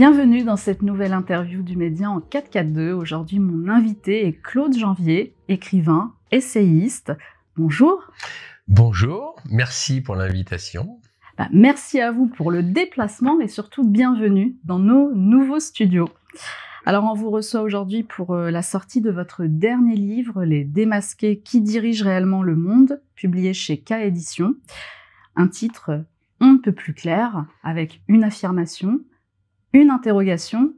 Bienvenue dans cette nouvelle interview du Média en 442. Aujourd'hui, mon invité est Claude Janvier, écrivain, essayiste. Bonjour. Bonjour, merci pour l'invitation. Bah, merci à vous pour le déplacement et surtout bienvenue dans nos nouveaux studios. Alors on vous reçoit aujourd'hui pour euh, la sortie de votre dernier livre, Les démasqués qui dirigent réellement le monde, publié chez K Édition. Un titre on ne peut plus clair, avec une affirmation, une interrogation.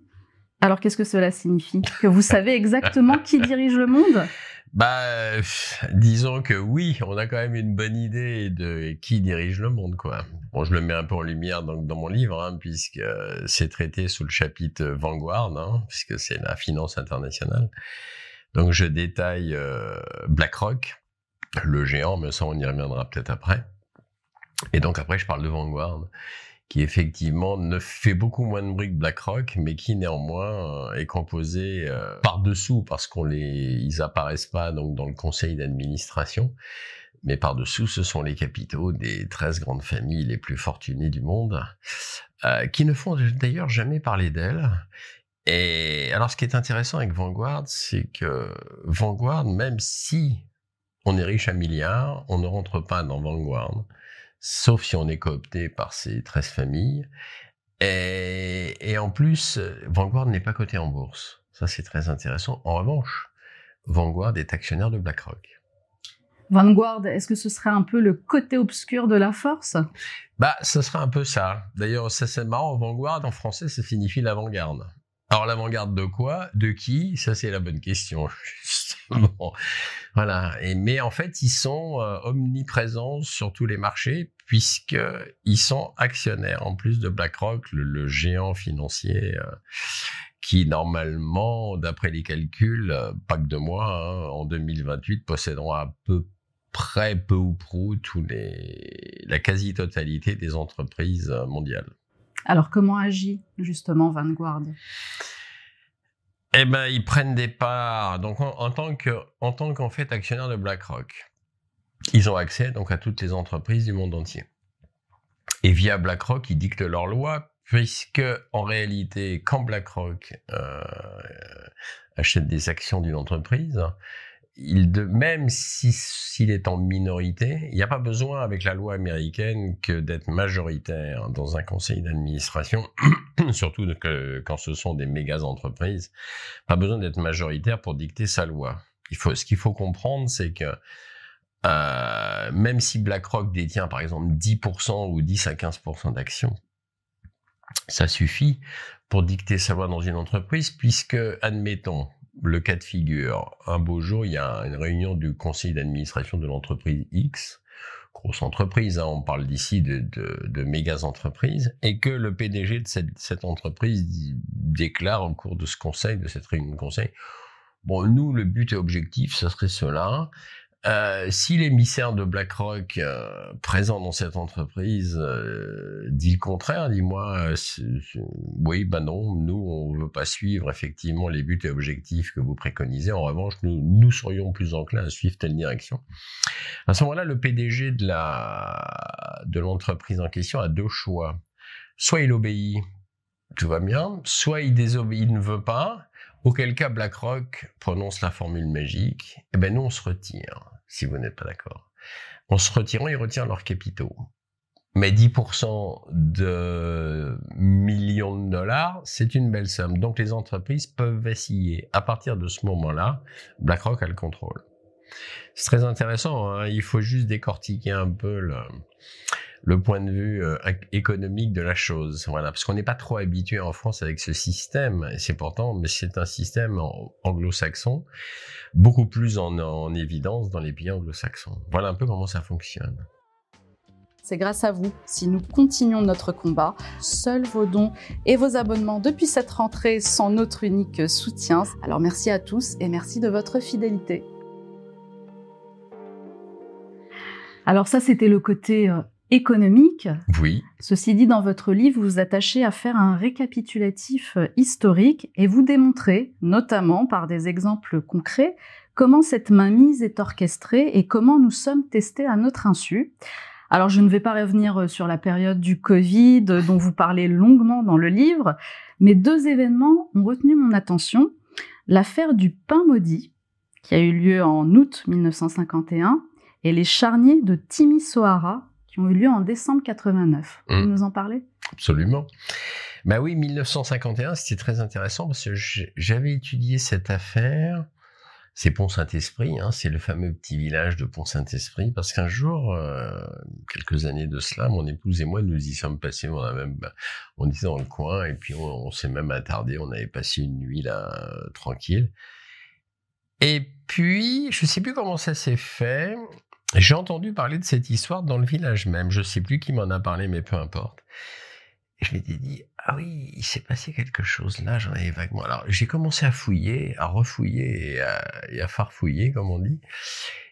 Alors qu'est-ce que cela signifie? Que vous savez exactement qui dirige le monde? Bah, disons que oui, on a quand même une bonne idée de qui dirige le monde, quoi. Bon, je le mets un peu en lumière donc dans mon livre, hein, puisque c'est traité sous le chapitre Vanguard, hein, puisque c'est la finance internationale. Donc, je détaille euh, BlackRock, le géant, mais ça, on y reviendra peut-être après. Et donc après, je parle de Vanguard, qui effectivement ne fait beaucoup moins de bruit que BlackRock, mais qui néanmoins euh, est composé euh, par-dessous, parce qu'on les, ils apparaissent pas donc dans le conseil d'administration, mais par-dessous, ce sont les capitaux des 13 grandes familles les plus fortunées du monde, euh, qui ne font d'ailleurs jamais parler d'elles. Et alors, ce qui est intéressant avec Vanguard, c'est que Vanguard, même si on est riche à milliards, on ne rentre pas dans Vanguard sauf si on est coopté par ces 13 familles. Et, en plus, Vanguard n'est pas coté en bourse. Ça, c'est très intéressant. En revanche, Vanguard est actionnaire de BlackRock. Vanguard, est-ce que ce serait un peu le côté obscur de la force? Bah, ce serait un peu ça. D'ailleurs, ça c'est marrant, Vanguard en français, ça signifie l'avant-garde. Alors l'avant-garde de quoi? De qui? Ça c'est la bonne question, justement. Voilà. Mais en fait, ils sont euh, omniprésents sur tous les marchés puisqu'ils sont actionnaires, en plus de BlackRock, le, géant financier euh, qui normalement, d'après les calculs, euh, pas que de moi, hein, en 2028 posséderont à peu près, peu ou prou, tous les, la quasi-totalité des entreprises mondiales. Alors, comment agit justement Vanguard? Eh ben, ils prennent des parts. En, tant que, tant de BlackRock, ils ont accès donc à toutes les entreprises du monde entier. Et via BlackRock, ils dictent leurs lois, puisque en réalité, quand BlackRock euh, achète des actions d'une entreprise, de, même s'il est en minorité, il n'y a pas besoin avec la loi américaine que d'être majoritaire dans un conseil d'administration, surtout quand ce sont des méga entreprises, pas besoin d'être majoritaire pour dicter sa loi. Il faut, ce qu'il faut comprendre, c'est que euh, même si BlackRock détient par exemple 10% ou 10 à 15% d'actions, ça suffit pour dicter sa loi dans une entreprise, puisque, admettons, le cas de figure, un beau jour, il y a une réunion du conseil d'administration de l'entreprise X, grosse entreprise, hein, on parle d'ici de, de, méga entreprises, et que le PDG de cette, cette entreprise déclare au cours de ce conseil, de cette réunion de conseil, bon, nous, le but et objectif, ce serait cela, euh, si l'émissaire de BlackRock euh, présent dans cette entreprise euh, dit le contraire, dis-moi, oui, ben non, nous, on veut pas suivre effectivement les buts et objectifs que vous préconisez. En revanche, nous, nous serions plus enclins à suivre telle direction. À ce moment-là, le PDG de la de l'entreprise en question a deux choix. Soit il obéit, tout va bien, soit il désobéit, il ne veut pas, Auquel cas BlackRock prononce la formule magique, eh ben nous on se retire, si vous n'êtes pas d'accord. En se retirant, ils retirent leurs capitaux. Mais 10% de millions de dollars, c'est une belle somme. Donc les entreprises peuvent vaciller. À partir de ce moment-là, BlackRock a le contrôle. C'est très intéressant, hein. il faut juste décortiquer un peu le, le point de vue euh, économique de la chose. Voilà, parce qu'on n'est pas trop habitué en France avec ce système. C'est pourtant, mais c'est un système anglo-saxon, beaucoup plus en, en évidence dans les pays anglo-saxons. Voilà un peu comment ça fonctionne. C'est grâce à vous si nous continuons notre combat. Seuls vos dons et vos abonnements depuis cette rentrée sont notre unique soutien. Alors merci à tous et merci de votre fidélité. Alors ça, c'était le côté euh, économique. Oui. Ceci dit, dans votre livre, vous vous attachez à faire un récapitulatif euh, historique et vous démontrez, notamment par des exemples concrets, comment cette mainmise est orchestrée et comment nous sommes testés à notre insu. Alors, je ne vais pas revenir sur la période du Covid dont vous parlez longuement dans le livre, mais deux événements ont retenu mon attention. L'affaire du pain maudit, qui a eu lieu en août 1951, et les charniers de Timisoara, qui ont eu lieu en décembre 89. Vous mmh. nous en parlez? Absolument. Bah oui, 1951, c'était très intéressant parce que j'avais étudié cette affaire. C'est Pont-Saint-Esprit, hein, c'est le fameux petit village de Pont-Saint-Esprit, parce qu'un jour, euh, quelques années de cela, mon épouse et moi, nous y sommes passés, on a même, bah, on était dans le coin, et puis on, s'est même attardé, on avait passé une nuit là, tranquille. Et puis, je sais plus comment ça s'est fait, j'ai entendu parler de cette histoire dans le village même, je sais plus qui m'en a parlé, mais peu importe. Et je m'étais dit, ah oui, il s'est passé quelque chose là, j'en avais vaguement. Alors j'ai commencé à fouiller, à refouiller et à, farfouiller, comme on dit.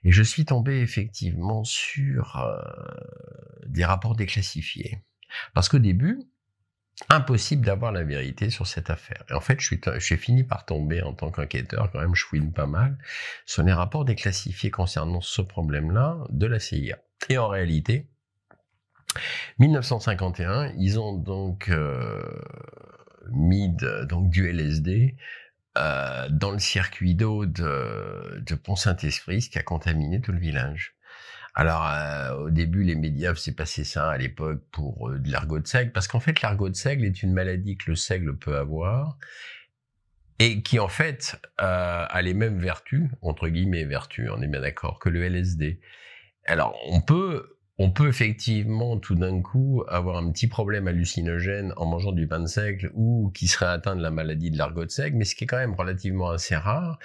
Et je suis tombé effectivement sur euh, des rapports déclassifiés. Parce qu'au début, impossible d'avoir la vérité sur cette affaire. Et en fait, je suis, fini par tomber en tant qu'enquêteur, quand même, je fouine pas mal, sur les rapports déclassifiés concernant ce problème-là de la CIA. Et en réalité, 1951, ils ont donc euh, mis donc du LSD euh, dans le circuit d'eau de, de Pont-Saint-Esprit, ce qui a contaminé tout le village. Alors, euh, au début, les médias faisaient passer ça à l'époque pour de l'ergot de seigle, parce qu'en fait, l'ergot de seigle est une maladie que le seigle peut avoir, et qui en fait a les mêmes vertus, entre guillemets vertus, on est bien d'accord, que le LSD. Alors, on peut on peut effectivement tout d'un coup avoir un petit problème hallucinogène en mangeant du pain de seigle ou qui serait atteint de la maladie de l'argot de seigle, mais ce qui est quand même relativement assez rare.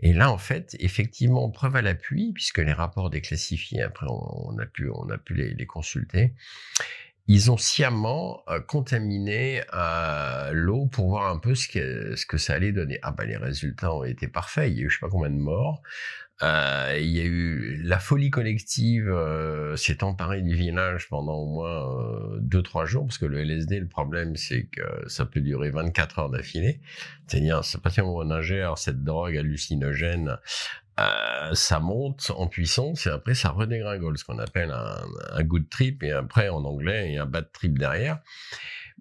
Et là, en fait, effectivement, preuve à l'appui, puisque les rapports déclassifiés, après on, a pu, les, consulter, ils ont sciemment euh, contaminé euh, l'eau pour voir un peu ce que, ce que ça allait donner. Ah bah les résultats ont été parfaits, il y a eu je sais pas combien de morts, euh, il y a eu la folie collective euh, s'est emparée du village pendant au moins euh, deux trois jours parce que le LSD le problème c'est que ça peut durer 24 heures d'affilée. C'est-à-dire c'est pas où on ingère cette drogue hallucinogène euh, ça monte en puissance et après ça redégringole, ce qu'on appelle un, un good trip et après en anglais a un bad trip derrière.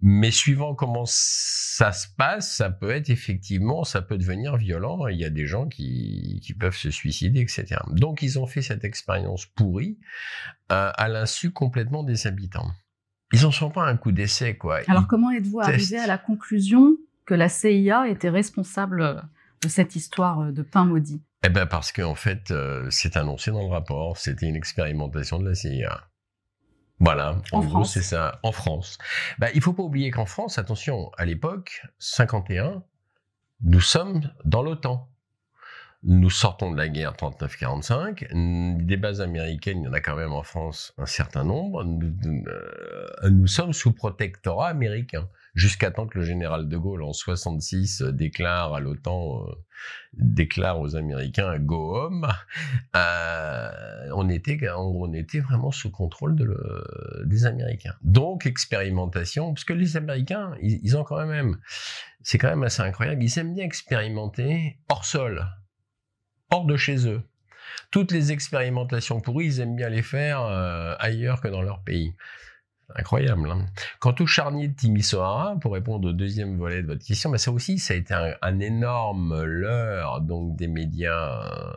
Mais suivant comment ça se passe, ça peut être effectivement, ça peut devenir violent. Il y a des gens qui, qui peuvent se suicider, etc. Donc ils ont fait cette expérience pourrie euh, à l'insu complètement des habitants. Ils en sont pas un coup d'essai, quoi. Alors comment êtes-vous arrivé à la conclusion que la CIA était responsable de cette histoire de pain maudit? Eh ben parce qu'en fait, euh, c'est annoncé dans le rapport. C'était une expérimentation de la CIA. Voilà, en, gros, c'est ça, en France. Bah, il faut pas oublier qu'en France, attention, à l'époque, 51, nous sommes dans l'OTAN. Nous sortons de la guerre 39-45. Des bases américaines, il y en a quand même en France un certain nombre. Nous, euh, nous sommes sous protectorat américain jusqu'à temps que le général de Gaulle en 66 euh, déclare à l'OTAN, euh, déclare aux Américains go home, euh, on était on était vraiment sous contrôle de le, des Américains. Donc expérimentation, parce que les Américains, ils, ont quand même, c'est quand même assez incroyable, ils aiment bien expérimenter hors sol, hors de chez eux. Toutes les expérimentations pourries, ils aiment bien les faire ailleurs que dans leur pays. Incroyable. Hein. Quant au charnier de Timisoara, pour répondre au deuxième volet de votre question, mais ça aussi, ça a été un, énorme leurre donc des médias euh,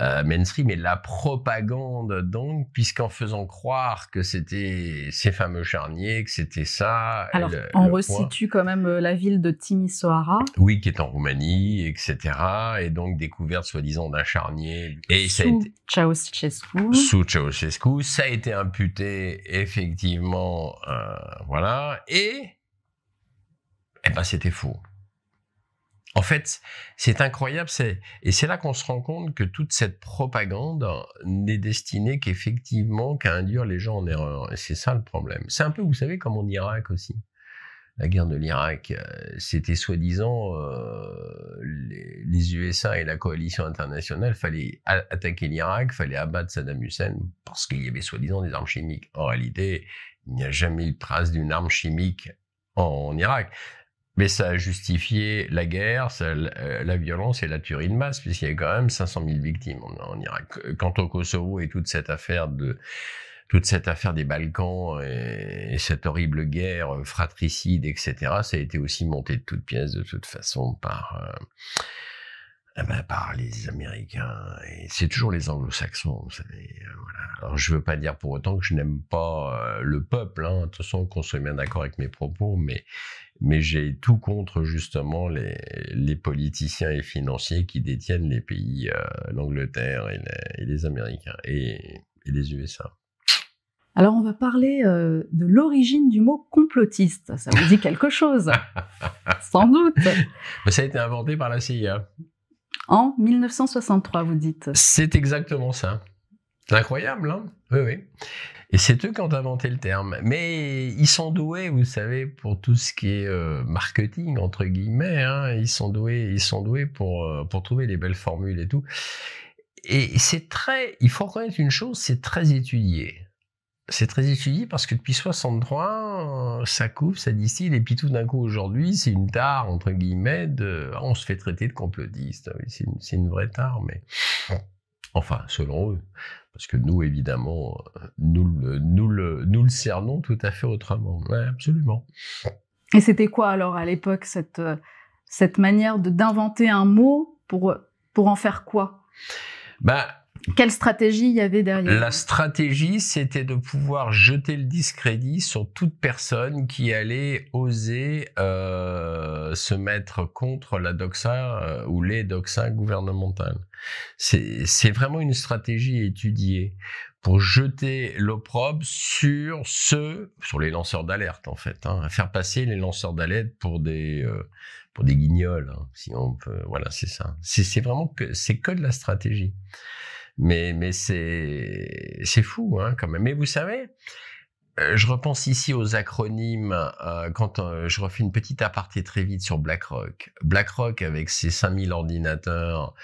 euh, mainstream et de la propagande donc, puisqu'en faisant croire que c'était ces fameux charniers, que c'était ça. Alors, on resitue quand même euh, la ville de Timisoara. Oui, qui est en Roumanie, etc. Et donc découverte soi-disant d'un charnier. Et sous Ceausescu. Sous Ceausescu, ça a été imputé effectivement euh, voilà, et eh ben, c'était faux. En fait, c'est incroyable, c'est et c'est là qu'on se rend compte que toute cette propagande n'est destinée qu'effectivement qu'à induire les gens en erreur. Et c'est ça le problème. C'est un peu, vous savez, comme en Irak aussi. La guerre de l'Irak, euh, c'était soi-disant euh, les, les, USA et la coalition internationale fallait attaquer l'Irak, fallait abattre Saddam Hussein parce qu'il y avait soi-disant des armes chimiques. En réalité, il n'y a jamais eu de trace d'une arme chimique en, Irak. Mais ça a justifié la guerre, euh, la, violence et la tuerie de masse, puisqu'il y a quand même 500 000 victimes en, Irak. Quant au Kosovo et toute cette affaire des Balkans et, cette horrible guerre fratricide, etc., ça a été aussi monté de toutes pièces de toute façon par euh, ben, par les Américains et c'est toujours les Anglo-Saxons, vous savez. Euh, voilà. Alors je veux pas dire pour autant que je n'aime pas euh, le peuple. Hein. De toute façon, qu'on soit bien d'accord avec mes propos, mais mais j'ai tout contre justement les, les politiciens et financiers qui détiennent les pays, euh, l'Angleterre et, et, les Américains et, et, les USA. Alors on va parler euh, de l'origine du mot complotiste. Ça vous dit quelque chose? Sans doute. ça a été inventé par la CIA. En 1963, vous dites. C'est exactement ça. C'est incroyable, hein? Oui, oui. Et c'est eux qui ont inventé le terme. Mais ils sont doués, vous savez, pour tout ce qui est euh, marketing entre guillemets. Hein. Ils sont doués, ils sont doués pour euh, pour trouver les belles formules et tout. Et c'est très, il faut reconnaître une chose, c'est très étudié. C'est très étudié parce que depuis 63, ça couvre, ça distille, et puis tout d'un coup aujourd'hui, c'est une tare entre guillemets de, on se fait traiter de complotiste. Oui, c'est une, une vraie tare, mais enfin selon eux. Parce que nous, évidemment, nous, nous, le, nous le cernons tout à fait autrement. Ouais, absolument. Et c'était quoi alors à l'époque cette, cette manière d'inventer un mot pour, pour en faire quoi? Bah, quelle stratégie il y avait derrière La stratégie, c'était de pouvoir jeter le discrédit sur toute personne qui allait oser euh, se mettre contre la doxa euh, ou les doxas gouvernementales. C'est vraiment une stratégie étudiée pour jeter l'opprobre sur ceux, sur les lanceurs d'alerte en fait, hein, faire passer les lanceurs d'alerte pour des euh, pour des guignols, hein, si on peut. Voilà, c'est ça. C'est vraiment que c'est que de la stratégie. Mais, c'est, fou, hein, quand même. Mais vous savez, euh, je repense ici aux acronymes euh, quand euh, je refais une petite aparté très vite sur BlackRock. BlackRock avec ses 5000 ordinateurs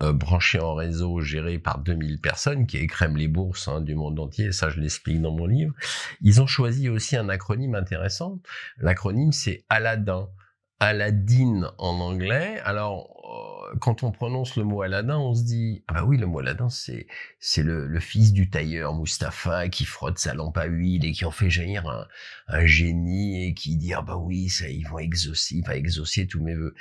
branchés en réseau, gérés par 2000 personnes, qui écrèment les bourses hein, du monde entier, ça je l'explique dans mon livre, ils ont choisi aussi un acronyme intéressant. L'acronyme c'est Aladdin. Aladdin en anglais. Alors, quand on prononce le mot Aladdin, on se dit ah bah oui, le mot Aladdin c'est c'est le, fils du tailleur Mustapha qui frotte sa lampe à huile et qui en fait jaillir un, un génie et qui dit ah bah oui, ça ils vont exaucer, il va exaucer tous mes vœux.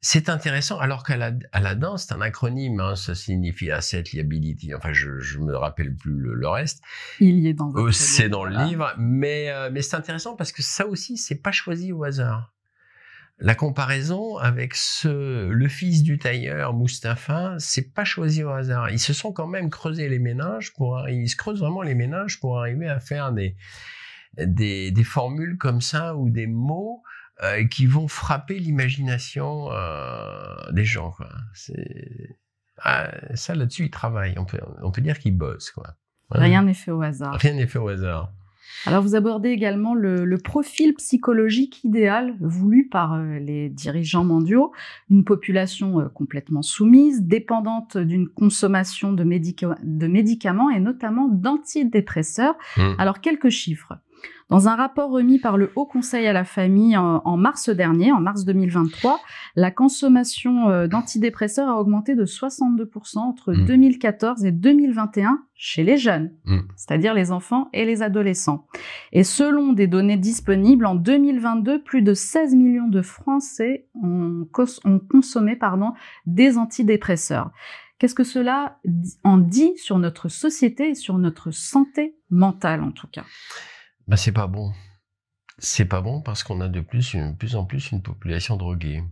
C'est intéressant alors qu'Aladdin c'est un acronyme, hein, ça signifie asset liability. Enfin, je je me rappelle plus le, reste. Il y est dans. Euh, c'est dans le livre, mais euh, mais c'est intéressant parce que ça aussi c'est pas choisi au hasard la comparaison avec ce, le fils du tailleur, Mustapha, c'est pas choisi au hasard. Ils se sont quand même creusés les ménages pour, ils se creusent vraiment les ménages pour arriver à faire des, des, des formules comme ça ou des mots euh, qui vont frapper l'imagination euh, des gens. Quoi. Ah, ça là-dessus, ils travaillent. On peut, on peut dire qu'ils bossent. Quoi. Rien n'est fait au hasard. Rien n'est fait au hasard. Alors vous abordez également le, profil psychologique idéal voulu par euh, les dirigeants mondiaux, une population euh, complètement soumise, dépendante d'une consommation de, médicaments et notamment d'antidépresseurs. Mmh. Alors quelques chiffres. Dans un rapport remis par le Haut Conseil à la famille en, mars dernier, en mars 2023, la consommation euh, d'antidépresseurs a augmenté de 62% entre 2014 mmh. et 2021 chez les jeunes, mmh. c'est-à-dire les enfants et les adolescents. Et selon des données disponibles, en 2022, plus de 16 millions de Français ont, ont consommé pardon, des antidépresseurs. Qu'est-ce que cela en dit sur notre société et sur notre santé mentale en tout cas? Bah, c'est pas bon. C'est pas bon parce qu'on a de plus, en plus une population droguée.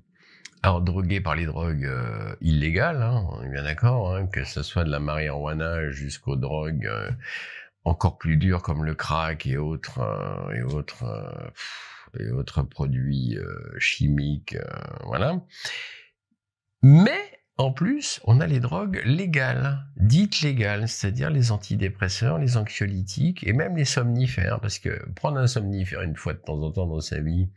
Alors droguée par les drogues euh, illégales, hein, on est bien d'accord, hein, que ce soit de la marijuana jusqu'aux drogues euh, encore plus dures comme le crack et autres euh, et autres et autres produits chimiques, voilà. Mais en plus, on a les drogues légales, dites légales, c'est-à-dire les antidépresseurs, les anxiolytiques et même les somnifères, parce que prendre un somnifère une fois de temps en temps dans sa vie,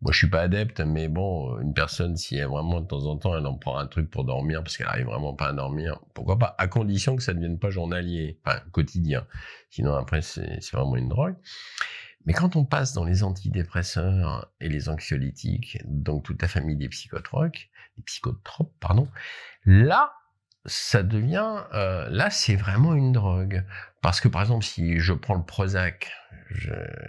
moi je suis pas adepte, mais bon, une personne si elle vraiment de temps en temps elle en prend un truc pour dormir parce qu'elle arrive vraiment pas à dormir, pourquoi pas, à condition que ça ne devienne pas journalier, enfin quotidien. Sinon après c'est vraiment une drogue. Mais quand on passe dans les antidépresseurs et les anxiolytiques, donc toute la famille des psychotroques, psychotropes, pardon, là, ça devient, euh, là, c'est vraiment une drogue. Parce que, par exemple, si je prends le Prozac,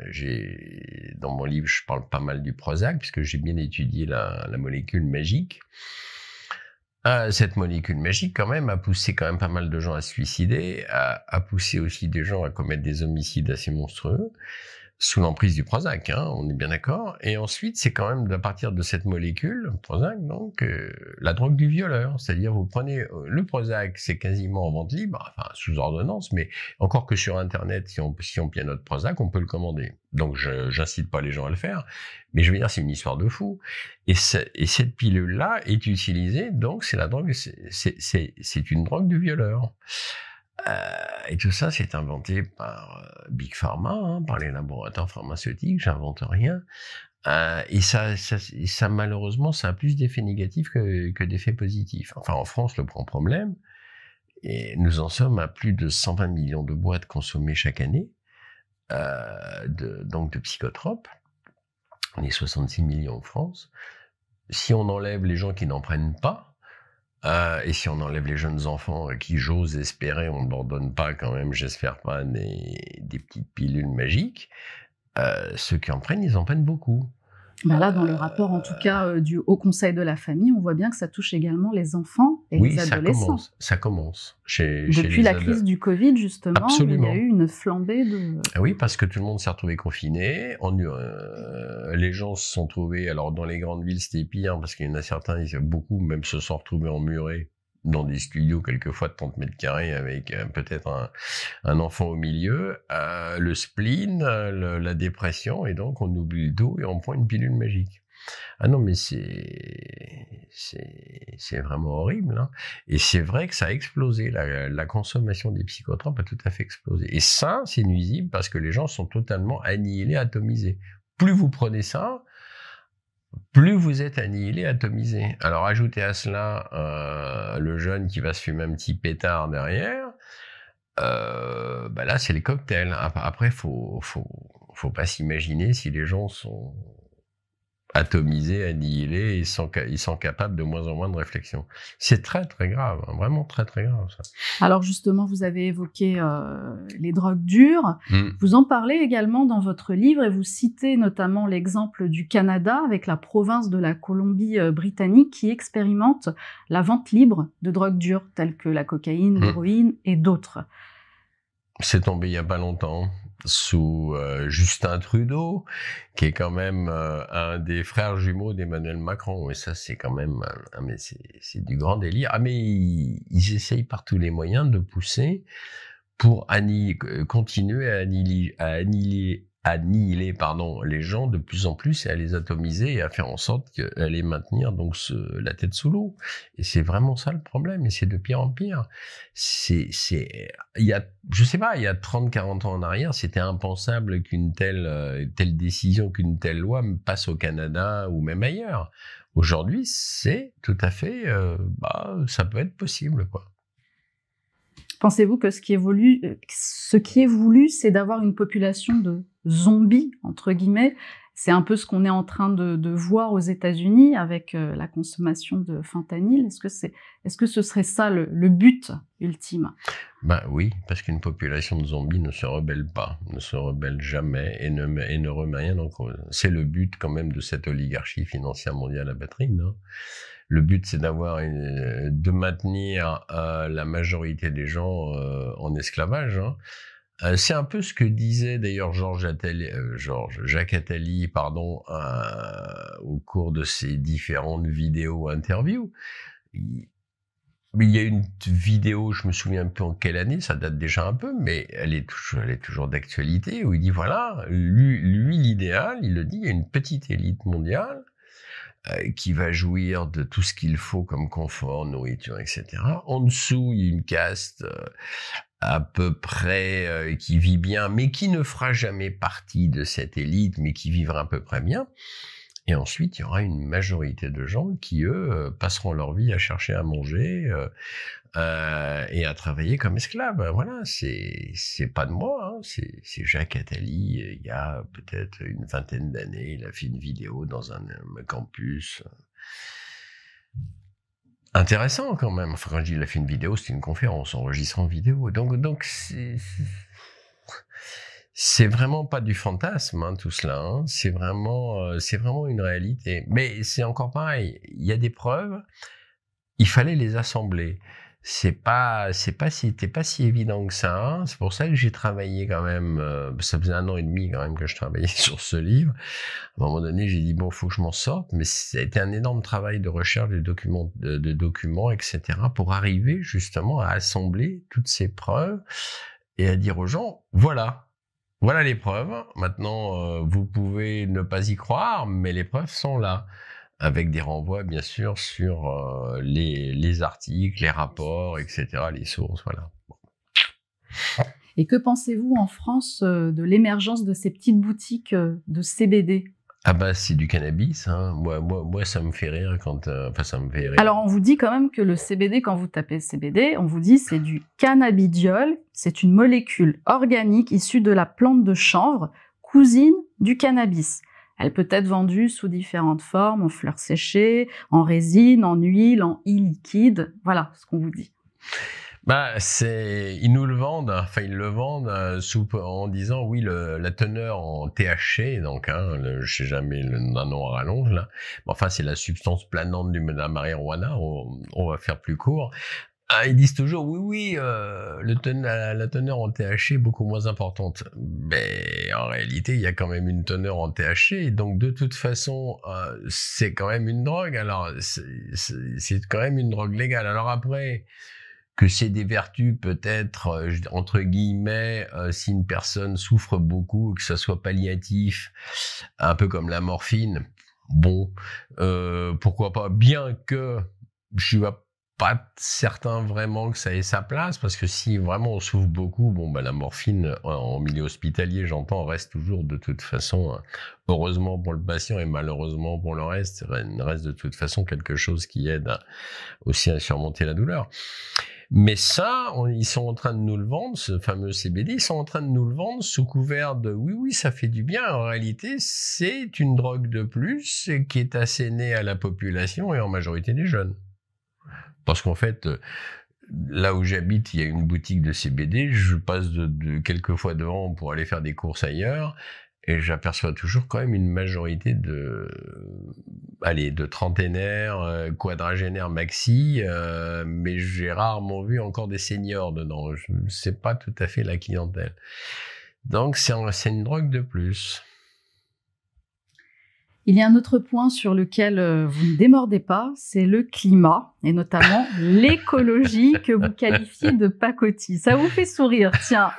j'ai, dans mon livre, je parle pas mal du Prozac, puisque j'ai bien étudié la, molécule magique. Euh, cette molécule magique, quand même, a poussé quand même pas mal de gens à se suicider, a poussé aussi des gens à commettre des homicides assez monstrueux sous l'emprise du Prozac, hein, on est bien d'accord. Et ensuite, c'est quand même à partir de cette molécule, Prozac, donc euh, la drogue du violeur. C'est-à-dire, vous prenez euh, le Prozac, c'est quasiment en vente libre, enfin sous ordonnance, mais encore que sur Internet, si on, si on notre Prozac, on peut le commander. Donc, j'incite pas les gens à le faire, mais je veux dire, c'est une histoire de fou. Et, et cette pilule-là est utilisée, donc c'est la drogue, c'est une drogue du violeur. Euh, et tout ça, c'est inventé par euh, Big Pharma, hein, par les laboratoires pharmaceutiques, j'invente rien. Euh, et ça, malheureusement, ça a plus d'effets négatifs que, d'effets positifs. Enfin, en France, le grand problème, et nous en sommes à plus de 120 millions de boîtes consommées chaque année, donc de psychotropes. On est 66 millions en France. Si on enlève les gens qui n'en prennent pas, euh, et si on enlève les jeunes enfants euh, qui, j'ose espérer, on ne leur donne pas quand même, j'espère pas, des, des, petites pilules magiques, euh, ceux qui en prennent, ils en prennent beaucoup. Bah là, dans le rapport, en tout cas, euh, du Haut Conseil de la famille, on voit bien que ça touche également les enfants et les adolescents. Ça commence. Ça commence chez, Depuis la crise du Covid, justement, il y a eu une flambée de. Ah oui, parce que tout le monde s'est retrouvé confiné. On, euh, les gens se sont trouvés. Alors, dans les grandes villes, c'était pire parce qu'il y en a certains, beaucoup même se sont retrouvés emmurés dans des studios quelquefois de 30 mètres carrés avec euh, peut-être un, enfant au milieu, euh, le spleen, euh, la dépression, et donc on oublie le tout et on prend une pilule magique. Ah non, mais c'est vraiment horrible. Hein. Et c'est vrai que ça a explosé. La, consommation des psychotropes a tout à fait explosé. Et ça, c'est nuisible parce que les gens sont totalement annihilés, atomisés. Plus vous prenez ça, plus vous êtes annihilé, atomisé. Alors ajoutez à cela euh, le jeune qui va se fumer un petit pétard derrière, euh, bah là c'est les cocktails. Après, faut, faut, faut pas s'imaginer si les gens sont atomisés, annihilés, ils sont, ils sont capables de moins en moins de réflexion. C'est très très grave, hein, vraiment très très grave ça. Alors justement, vous avez évoqué euh, les drogues dures. Hmm. Vous en parlez également dans votre livre et vous citez notamment l'exemple du Canada avec la province de la Colombie-Britannique euh, qui expérimente la vente libre de drogues dures telles que la cocaïne, hmm. l'héroïne et d'autres. C'est tombé il y a pas longtemps sous euh, Justin Trudeau, qui est quand même euh, un des frères jumeaux d'Emmanuel Macron. Et ça, c'est quand même, c'est du grand délire. Ah, mais ils, essayent par tous les moyens de pousser pour euh, continuer annihiler, à annihiler, annihiler pardon, les gens de plus en plus et à les atomiser et à faire en sorte qu'à les maintenir donc la tête sous l'eau. Et c'est vraiment ça le problème et c'est de pire en pire. C'est, c'est, il y a, je sais pas, il y a 30, 40 ans en arrière, c'était impensable qu'une telle, euh, telle décision, qu'une telle loi passe au Canada ou même ailleurs. Aujourd'hui, c'est tout à fait, euh, bah, ça peut être possible, quoi. Pensez-vous que ce qui est voulu, euh, ce qui est voulu, c'est d'avoir une population de zombies entre guillemets? C'est un peu ce qu'on est en train de, voir aux États-Unis avec euh, la consommation de fentanyl. Est-ce que c'est, est-ce que ce serait ça le, but ultime? Ben oui, parce qu'une population de zombies ne se rebelle pas, ne se rebelle jamais et ne, et ne remet rien en cause. C'est le but quand même de cette oligarchie financière mondiale à batterie, non? Le but, c'est d'avoir de maintenir euh, la majorité des gens euh, en esclavage. Hein. Euh, c'est un peu ce que disait d'ailleurs Georges Georges Jacques Attali, pardon, au cours de ses différentes vidéos interviews. Il, y a une vidéo, je me souviens peu en quelle année, ça date déjà un peu, mais elle est toujours, elle est toujours d'actualité, où il dit voilà, lui, l'idéal, il le dit, il y a une petite élite mondiale euh, qui va jouir de tout ce qu'il faut comme confort, nourriture, etc. En dessous, il y a une caste euh, à peu près euh, qui vit bien, mais qui ne fera jamais partie de cette élite, mais qui vivra à peu près bien. Et ensuite, il y aura une majorité de gens qui, eux, passeront leur vie à chercher à manger, euh, et à travailler comme esclave. Voilà, c'est c'est pas de moi, hein. c'est Jacques Attali. Il y a peut-être une vingtaine d'années, il a fait une vidéo dans un, campus. intéressant quand même. Enfin, quand je dis il a fait une vidéo, c'est une conférence enregistrée en vidéo. Donc, donc c'est c'est vraiment pas du fantasme hein, tout cela. Hein. C'est vraiment, euh, c'est vraiment une réalité. Mais c'est encore pareil. Il y a des preuves. Il fallait les assembler. C'est pas, c'est pas si, c'était pas si évident que ça. Hein. C'est pour ça que j'ai travaillé quand même. Euh, ça faisait un an et demi quand même que je travaillais sur ce livre. À un moment donné, j'ai dit bon, faut que je m'en sorte. Mais c'était un énorme travail de recherche de documents, de, de documents, etc. pour arriver justement à assembler toutes ces preuves et à dire aux gens voilà voilà les preuves. Maintenant, euh, vous pouvez ne pas y croire, mais les preuves sont là, avec des renvois bien sûr sur euh, les, articles, les rapports, etc., les sources, voilà. Et que pensez-vous en France euh, de l'émergence de ces petites boutiques de CBD ah bah c'est du cannabis, hein. moi, moi, moi ça me fait rire quand... Euh, enfin ça me fait rire. Alors on vous dit quand même que le CBD, quand vous tapez CBD, on vous dit c'est du cannabidiol, c'est une molécule organique issue de la plante de chanvre, cousine du cannabis. Elle peut être vendue sous différentes formes, en fleurs séchées, en résine, en huile, en e-liquide. Voilà ce qu'on vous dit. Bah, c'est, ils nous le vendent, enfin ils le vendent euh, en disant oui le, la teneur en THC, donc hein, le, sais jamais le nom à rallonge là, mais enfin c'est la substance planante du la marijuana, on, va faire plus court. Ah, ils disent toujours oui oui euh, la, teneur en THC est beaucoup moins importante, mais en réalité il y a quand même une teneur en THC, donc de toute façon euh, c'est quand même une drogue, alors c'est quand même une drogue légale. Alors après que c'est des vertus peut-être euh, entre guillemets si une personne souffre beaucoup que ça soit palliatif un peu comme la morphine bon pourquoi pas. Bien que je suis pas certain vraiment que ça ait sa place parce que si vraiment on souffre beaucoup bon bah la morphine en milieu hospitalier j'entends reste toujours de toute façon heureusement pour le patient et malheureusement pour le reste reste de toute façon quelque chose qui aide aussi à surmonter la douleur mais ça, ils sont en train de nous le vendre, ce fameux CBD, ils sont en train de nous le vendre sous couvert de oui, oui, ça fait du bien. En réalité, c'est une drogue de plus qui est assénée à la population et en majorité des jeunes. Parce qu'en fait, là où j'habite, il y a une boutique de CBD, je passe de quelques fois devant pour aller faire des courses ailleurs, et j'aperçois toujours quand même une majorité de, allez, de trentenaires, euh, quadragénaires maxi, euh, mais j'ai rarement vu encore des seniors dedans. Je ne sais pas tout à fait la clientèle. Donc c'est une drogue de plus. Il y a un autre point sur lequel euh, vous ne démordez pas, c'est le climat, et notamment l'écologie que vous qualifiez de pacotille. Ça vous fait sourire, tiens.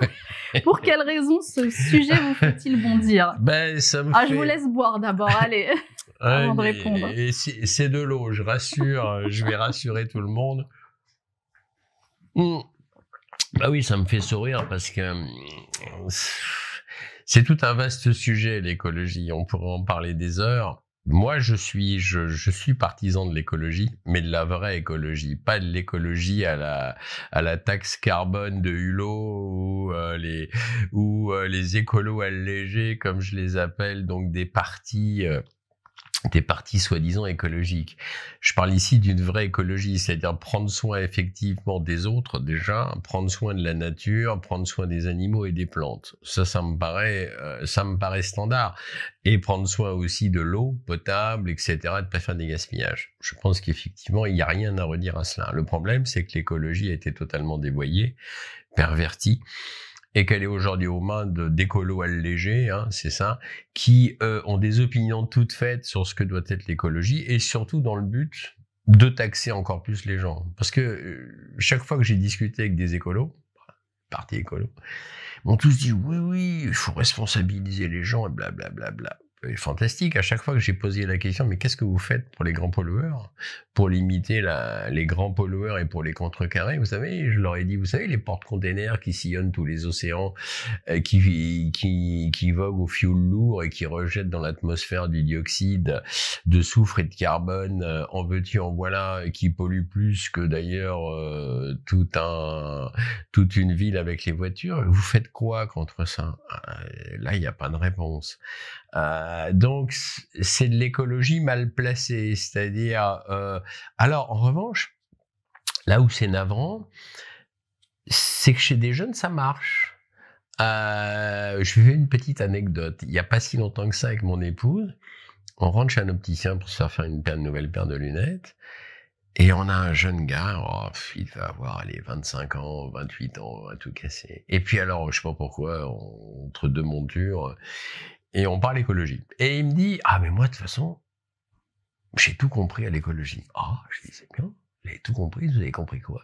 Pour quelle raison ce sujet vous fait-il bondir? Ben, ça me Ah, je vous laisse boire d'abord, allez, avant de répondre. C'est de l'eau, je rassure, je vais rassurer tout le monde. Hmm. Bah oui, ça me fait sourire parce que c'est tout un vaste sujet, l'écologie. On pourrait en parler des heures. Moi, je suis, je, je suis partisan de l'écologie, mais de la vraie écologie, pas de l'écologie à la, à la taxe carbone de Hulot ou euh, les, ou euh, les écolos allégés, comme je les appelle, donc des partis euh, des partis soi-disant écologiques. Je parle ici d'une vraie écologie, c'est-à-dire prendre soin effectivement des autres déjà, prendre soin de la nature, prendre soin des animaux et des plantes. Ça, ça me paraît, euh, ça me paraît standard. Et prendre soin aussi de l'eau potable, etc., de pas faire des gaspillages. Je pense qu'effectivement, il n'y a rien à redire à cela. Le problème, c'est que l'écologie a été totalement dévoyée, pervertie et qu'elle est aujourd'hui aux mains d'écolos allégés, hein, c'est ça, qui euh, ont des opinions toutes faites sur ce que doit être l'écologie et surtout dans le but de taxer encore plus les gens. Parce que euh, chaque fois que j'ai discuté avec des écolos, parti écolo, m'ont tous dit oui, oui, il faut responsabiliser les gens et blablabla. Bla, bla, bla fantastique. À chaque fois que j'ai posé la question, mais qu'est-ce que vous faites pour les grands pollueurs? Pour limiter les grands pollueurs et pour les contrecarrer Vous savez, je leur ai dit, vous savez, les porte-containers qui sillonnent tous les océans, euh, qui, qui, qui voguent au fioul lourd et qui rejettent dans l'atmosphère du dioxyde de soufre et de carbone, euh, en veux-tu, en voilà, qui polluent plus que d'ailleurs euh, toute une ville avec les voitures. Vous faites quoi contre ça? Là, il n'y a pas de réponse. Euh, donc c'est de l'écologie mal placée, c'est-à-dire. Euh, alors en revanche, Là où c'est navrant, c'est que chez des jeunes, ça marche. Euh, je vais une petite anecdote. Il n'y a pas si longtemps que ça avec mon épouse. On rentre chez un opticien pour se faire faire une, nouvelle paire de lunettes. Et on a un jeune gars, oh, il va avoir les 25 ans, 28 ans, va tout casser. Et puis alors, je sais pas pourquoi, entre deux montures, et on parle écologie. Et il me dit, ah mais moi de toute façon, j'ai tout compris à l'écologie. Ah, je dis, c'est bien, vous avez tout compris, vous avez compris quoi?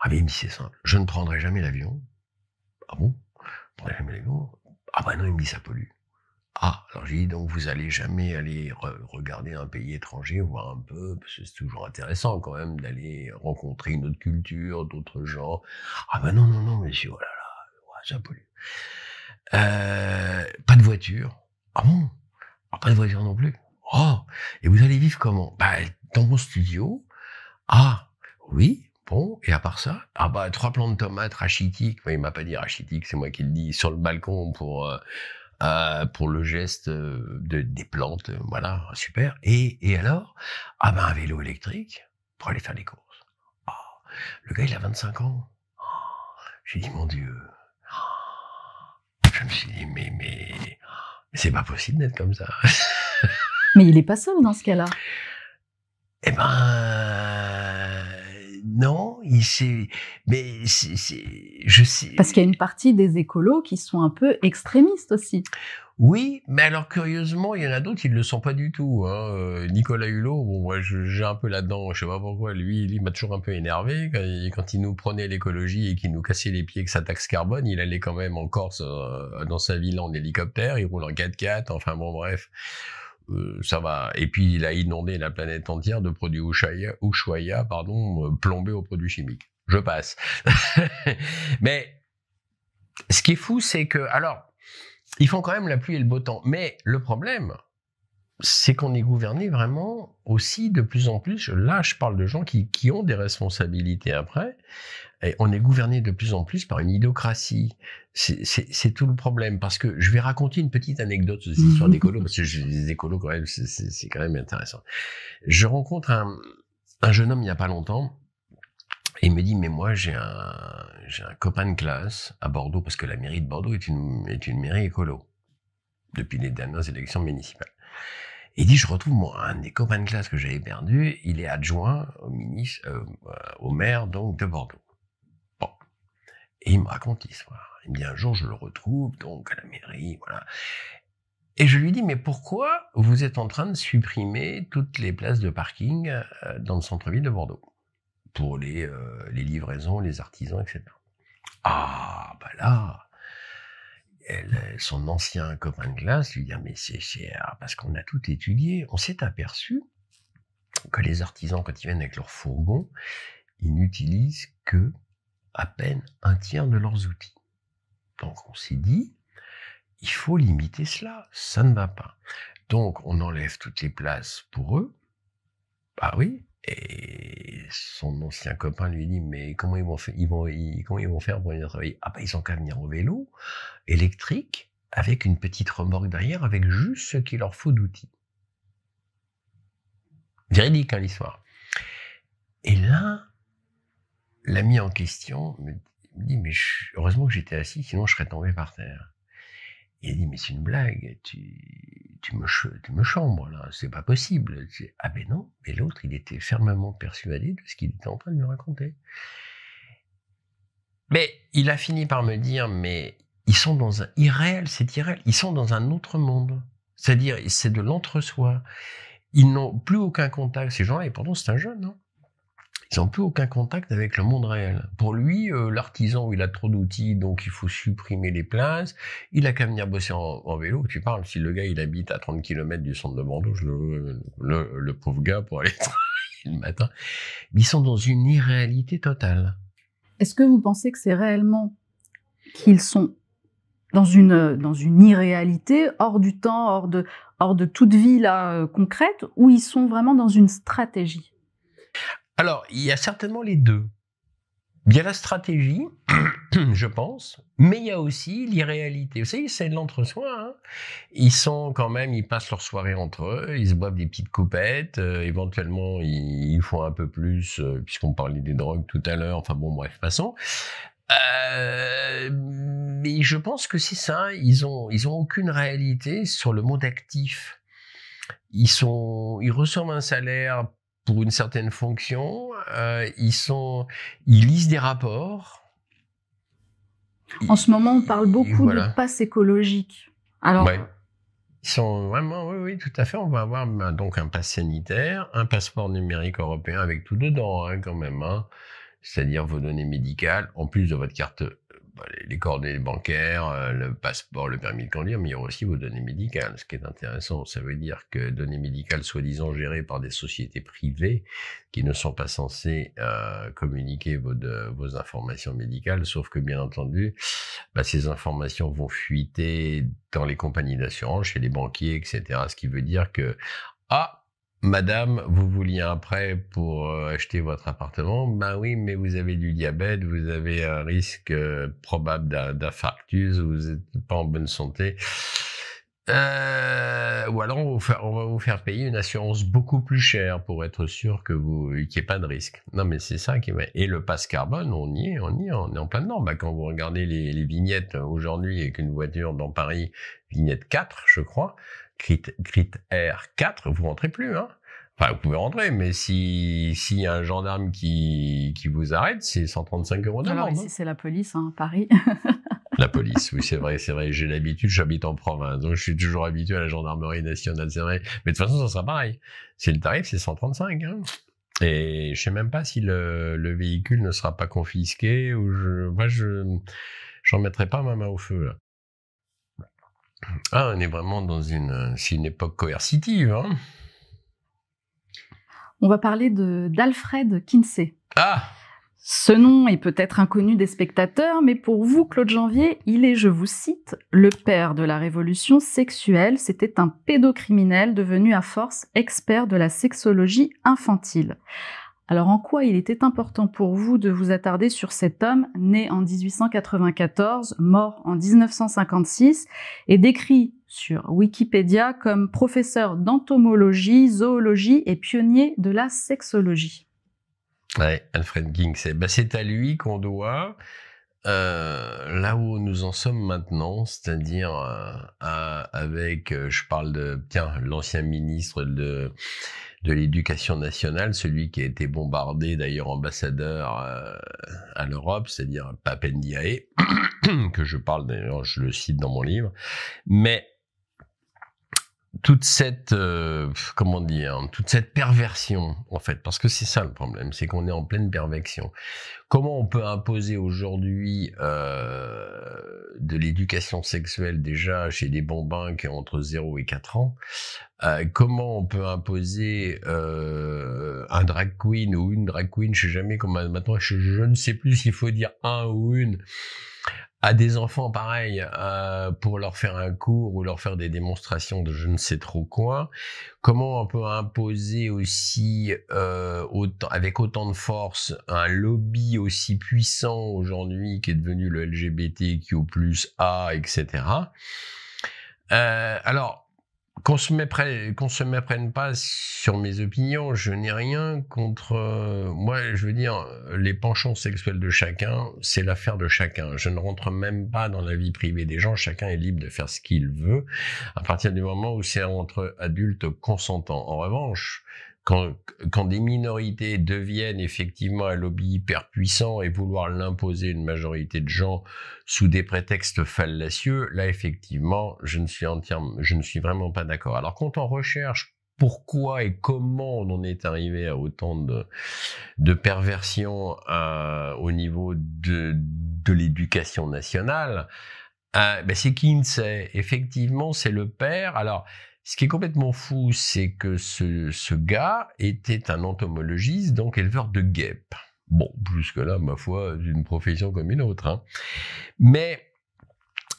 Ah mais il me dit, c'est simple, je ne prendrai jamais l'avion. Ah bon? Je ne prendrai jamais l'avion Ah bah non, il me dit, ça pollue. Ah, alors j'ai dit donc vous allez jamais aller regarder un pays étranger, voir un peu, parce que c'est toujours intéressant quand même d'aller rencontrer une autre culture, d'autres gens. Ah ben non, non, non, monsieur, oh là là, ça pollue. Euh, pas de voiture. Ah bon? Ah, Pas de voiture non plus. Oh Et vous allez vivre comment? Bah dans mon studio. Ah oui, Bon, et à part ça, ah bah trois plants de tomates rachitiques, il m'a pas dit rachitique, c'est moi qui le dis, sur le balcon pour euh, euh, pour le geste de, des plantes, voilà, super. Et, et alors? Ah ben un vélo électrique pour aller faire les courses. Oh, le gars il a 25 ans. Oh, J'ai dit mon Dieu. Je me suis dit mais mais, mais c'est pas possible d'être comme ça. mais il est pas seul dans ce cas-là. Eh ben non, il s'est, mais c'est, je sais. Parce qu'il y a une partie des écolos qui sont un peu extrémistes aussi. Oui, mais alors curieusement, il y en a d'autres qui ne le sont pas du tout. Hein. Euh, Nicolas Hulot, bon, moi j'ai un peu là-dedans, je sais pas pourquoi, lui, il m'a toujours un peu énervé. Quand il, nous prenait l'écologie et qu'il nous cassait les pieds avec sa taxe carbone, il allait quand même en Corse, euh, dans sa ville en hélicoptère, il roule en 4x4, enfin bon bref. Euh, ça va. Et puis il a inondé la planète entière de produits Ushuaïa, pardon, euh, plombés aux produits chimiques. Je passe. mais ce qui est fou, c'est que, alors, ils font quand même la pluie et le beau temps. Mais le problème, c'est qu'on est gouverné vraiment aussi de plus en plus. Là, je parle de gens qui, qui ont des responsabilités après. Et on est gouverné de plus en plus par une idocratie. C'est tout le problème. Parce que je vais raconter une petite anecdote sur cette histoire mhm. d'écolo, parce que les écolos, quand même, c'est quand même intéressant. Je rencontre un, un jeune homme il n'y a pas longtemps. Et il me dit, mais moi, j'ai un, copain de classe à Bordeaux, parce que la mairie de Bordeaux est une, mairie écolo, depuis les dernières élections municipales. Il dit, je retrouve mon, un des copains de classe que j'avais perdu, il est adjoint au euh, au maire, donc, de Bordeaux. Bon. Et il me raconte l'histoire. Il me dit, un jour, je le retrouve, donc, à la mairie, voilà. Et je lui dis, mais pourquoi vous êtes en train de supprimer toutes les places de parking euh, dans le centre-ville de Bordeaux? Pour les, euh, les livraisons, les artisans, etc. Ah, bah là, son ancien copain de classe lui dit ah, mais c'est cher parce qu'on a tout étudié. On s'est aperçu que les artisans quand ils viennent avec leur fourgon, ils n'utilisent que à peine un tiers de leurs outils. Donc on s'est dit il faut limiter cela, ça ne va pas. Donc on enlève toutes les places pour eux. Bah oui, et son ancien copain lui dit mais comment ils vont faire, faire pour venir travailler? Ah bah ils ont qu'à venir au vélo électrique avec une petite remorque derrière avec juste ce qu'il leur faut d'outils. Véridique hein, l'histoire. Et là, l'ami en question me dit mais heureusement que j'étais assis sinon je serais tombé par terre. Il a dit mais c'est une blague, tu tu me, tu me chambres là, c'est pas possible. Ah ben non, mais l'autre, il était fermement persuadé de ce qu'il était en train de me raconter. Mais il a fini par me dire, mais ils sont dans un irréel, c'est irréel, ils sont dans un autre monde. C'est-à-dire, c'est de l'entre-soi. Ils n'ont plus aucun contact, ces gens-là, et pourtant c'est un jeune, non ils n'ont plus aucun contact avec le monde réel. Pour lui, euh, l'artisan, il a trop d'outils, donc il faut supprimer les places. Il a qu'à venir bosser en, vélo. Tu parles, si le gars, il habite à 30 km du centre de Bordeaux, le, pauvre gars pour aller travailler le matin. Ils sont dans une irréalité totale. Est-ce que vous pensez que c'est réellement qu'ils sont dans une, dans une irréalité, hors du temps, hors de, hors de toute vie là, euh, concrète, ou ils sont vraiment dans une stratégie? Alors, il y a certainement les deux. Il y a la stratégie, je pense. Mais il y a aussi l'irréalité. Vous savez, c'est de l'entre-soi. Hein. ils sont quand même, ils passent leur soirée entre eux, ils se boivent des petites coupettes, euh, éventuellement ils, font un peu plus, euh, puisqu'on parlait des drogues tout à l'heure. Enfin bon, bref, passons. Euh, mais je pense que c'est ça. Ils ont, ils ont aucune réalité sur le monde actif. Ils sont, ils reçoivent un salaire pour une certaine fonction. Euh, ils sont, ils lisent des rapports. En ce moment, on parle beaucoup de passe écologique. Alors. Ils sont vraiment, oui, oui, tout à fait. On va avoir ben, donc un passe sanitaire, un passeport numérique européen avec tout dedans, hein, quand même. Hein. C'est-à-dire vos données médicales, en plus de votre carte bah, les coordonnées bancaires, euh, le passeport, le permis de conduire, mais il y aura aussi vos données médicales. Ce qui est intéressant, ça veut dire que données médicales soi-disant gérées par des sociétés privées qui ne sont pas censées euh, communiquer vos, vos informations médicales, sauf que bien entendu, bah, ces informations vont fuiter dans les compagnies d'assurance, chez les banquiers, etc. Ce qui veut dire que ah Madame, vous vouliez un prêt pour euh, acheter votre appartement? Ben oui, mais vous avez du diabète, vous avez un risque euh, probable d'infarctus, vous n'êtes pas en bonne santé. Euh, ou alors on va, vous faire, payer une assurance beaucoup plus chère pour être sûr que vous qu'il n'y ait pas de risque. Non mais c'est ça qui est et le passe carbone on y est on y est on est en plein dedans. Bah, quand vous regardez les, les vignettes aujourd'hui avec une voiture dans Paris vignette 4 je crois crit, R4, vous rentrez plus, hein. Enfin, vous pouvez rentrer, mais si s'il y a un gendarme qui, qui vous arrête, c'est 135 euros d'amende. Alors ici, hein. c'est la police, hein, Paris. la police, oui, c'est vrai, c'est vrai. J'ai l'habitude, j'habite en province, donc je suis toujours habitué à la gendarmerie nationale, c'est vrai. Mais de toute façon, ça sera pareil. C'est le tarif, c'est 135. Hein. Et je sais même pas si le, le véhicule ne sera pas confisqué ou je, moi, je, j'en mettrai pas ma main au feu. Là. Ah, on est vraiment dans une, c'est une époque coercitive. Hein on va parler d'Alfred Kinsey. Ah ce nom est peut-être inconnu des spectateurs, mais pour vous, Claude Janvier, il est, je vous cite, le père de la révolution sexuelle. C'était un pédocriminel devenu à force expert de la sexologie infantile. Alors en quoi il était important pour vous de vous attarder sur cet homme né en 1894, mort en 1956 et décrit sur Wikipédia comme professeur d'entomologie, zoologie et pionnier de la sexologie? Ouais, Alfred King, bah, c'est à lui qu'on doit euh, là où nous en sommes maintenant, c'est-à-dire euh, avec, euh, je parle de, tiens, l'ancien ministre de de l'éducation nationale, celui qui a été bombardé d'ailleurs ambassadeur euh, à l'Europe, c'est-à-dire Papendiae, que je parle d'ailleurs, je le cite dans mon livre, mais toute cette euh, comment dire toute cette perversion en fait. Parce que c'est ça le problème c'est qu'on est en pleine perversion. Comment on peut imposer aujourd'hui euh, de l'éducation sexuelle déjà chez des bambins qui ont entre 0 et 4 ans euh, comment on peut imposer euh, un drag queen ou une drag queen je sais jamais comment maintenant je, je ne sais plus s'il faut dire un ou une à des enfants pareils euh, pour leur faire un cours ou leur faire des démonstrations de je ne sais trop quoi Comment on peut imposer aussi euh, avec autant de force un lobby aussi puissant aujourd'hui qui est devenu le LGBTQ+, A, etc. Euh, alors, qu'on se méprenne, qu'on se méprenne pas sur mes opinions, je n'ai rien contre. Euh, moi, je veux dire, les penchants sexuels de chacun, c'est l'affaire de chacun. Je ne rentre même pas dans la vie privée des gens. Chacun est libre de faire ce qu'il veut, à partir du moment où c'est entre adultes consentants. En revanche, quand, des minorités deviennent effectivement un lobby hyper puissant et vouloir l'imposer une majorité de gens sous des prétextes fallacieux, là effectivement, je ne suis je ne suis vraiment pas d'accord. Alors quand on recherche pourquoi et comment on en est arrivé à autant de, de perversions euh, au niveau de, de l'éducation nationale, euh, ben c'est Kinsey. Effectivement, c'est le père. Alors, ce qui est complètement fou, c'est que ce, ce, gars était un entomologiste, donc éleveur de guêpes. Bon, jusque-là, ma foi, une profession comme une autre. Hein. Mais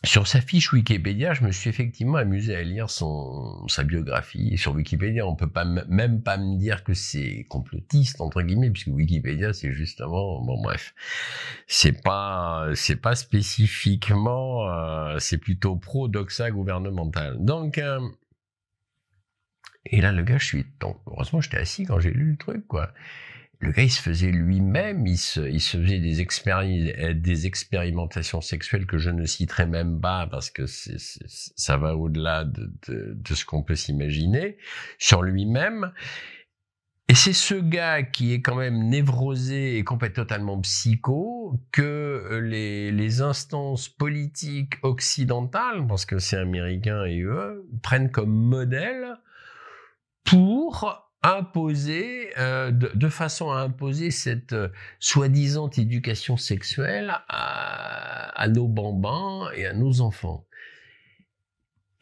sur sa fiche Wikipédia, je me suis effectivement amusé à lire son, sa biographie. Et sur Wikipédia, on peut pas même pas me dire que c'est complotiste entre guillemets, puisque Wikipédia, c'est justement, bon bref, c'est pas, c'est pas spécifiquement, euh, c'est plutôt pro doxa gouvernemental. Donc, euh, et là, le gars, je suis, donc, heureusement, j'étais assis quand j'ai lu le truc, quoi le gars, il se faisait lui-même, il se, faisait des, euh, des expérimentations sexuelles que je ne citerai même pas parce que ça va au-delà de, ce qu'on peut s'imaginer sur lui-même. Et c'est ce gars qui est quand même névrosé et complètement psycho que les, les instances politiques occidentales, parce que c'est américain et eux, prennent comme modèle pour imposer, euh, de, façon à imposer cette euh, soi-disant éducation sexuelle à, nos bambins et à nos enfants.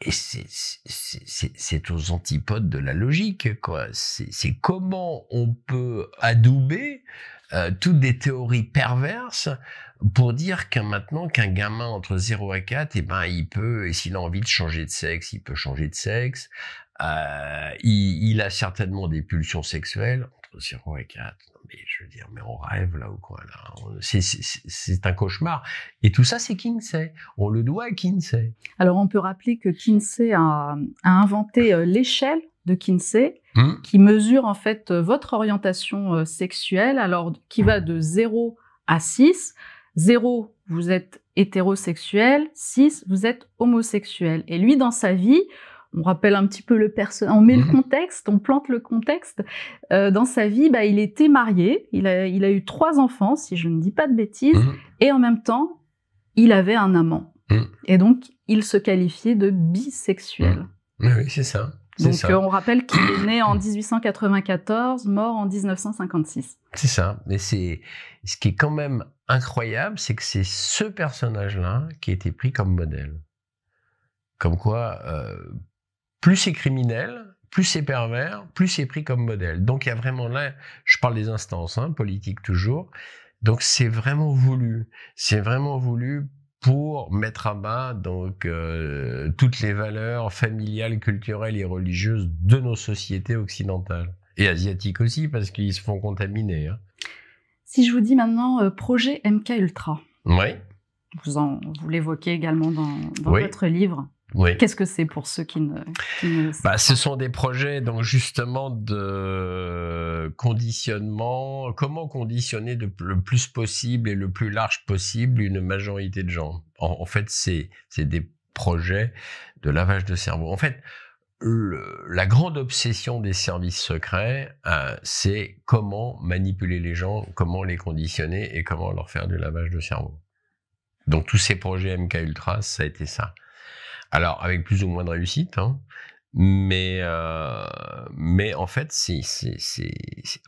Et c'est aux antipodes de la logique, quoi. C'est comment on peut adouber euh, toutes des théories perverses pour dire qu'un maintenant qu'un gamin entre 0 et 4, eh ben il peut, et s'il a envie de changer de sexe, il peut changer de sexe. Euh, il, il, a certainement des pulsions sexuelles entre 0 et 4. Mais je veux dire, mais on rêve là ou quoi là C'est un cauchemar. Et tout ça, c'est Kinsey. On le doit à Kinsey. Alors, on peut rappeler que Kinsey a, a inventé euh, l'échelle de Kinsey, hmm. qui mesure en fait euh, votre orientation sexuelle, alors qui va de 0 à 6. 0, vous êtes hétérosexuel, 6, vous êtes homosexuel. Et lui, dans sa vie, on rappelle un petit peu le personnage, on met le mhm. contexte, on plante le contexte. Euh, dans sa vie, bah, il était marié, il a, il a eu trois enfants, si je ne dis pas de bêtises, mhm. et en même temps, il avait un amant. Mhm. Et donc, il se qualifiait de bisexuel. Oui, c'est ça. Donc, euh, on rappelle qu'il est né en 1894, mort en 1956. C'est ça. Mais c'est ce qui est quand même incroyable, c'est que c'est ce personnage-là qui a été pris comme modèle. Comme quoi, euh, plus c'est criminel, plus c'est pervers, plus c'est pris comme modèle. Donc il y a vraiment là, je parle des instances, hein, politiques toujours. Donc c'est vraiment voulu. C'est vraiment voulu pour mettre à bas donc euh, toutes les valeurs familiales, culturelles et religieuses de nos sociétés occidentales et asiatiques aussi parce qu'ils se font contaminer. Hein. Si je vous dis maintenant euh, projet MK Ultra. Oui. Vous en vous l'évoquez également dans, votre livre. Oui. Qu'est-ce que c'est pour ceux qui ne, bah, Ce sont des projets donc justement de conditionnement. Comment conditionner de, le plus possible et le plus large possible une majorité de gens? En, fait, c'est des projets de lavage de cerveau. En fait, la grande obsession des services secrets, euh, c'est comment manipuler les gens, comment les conditionner et comment leur faire du lavage de cerveau. Donc tous ces projets MK Ultra, ça a été ça. Alors, avec plus ou moins de réussite, hein, mais, euh, mais en fait, c'est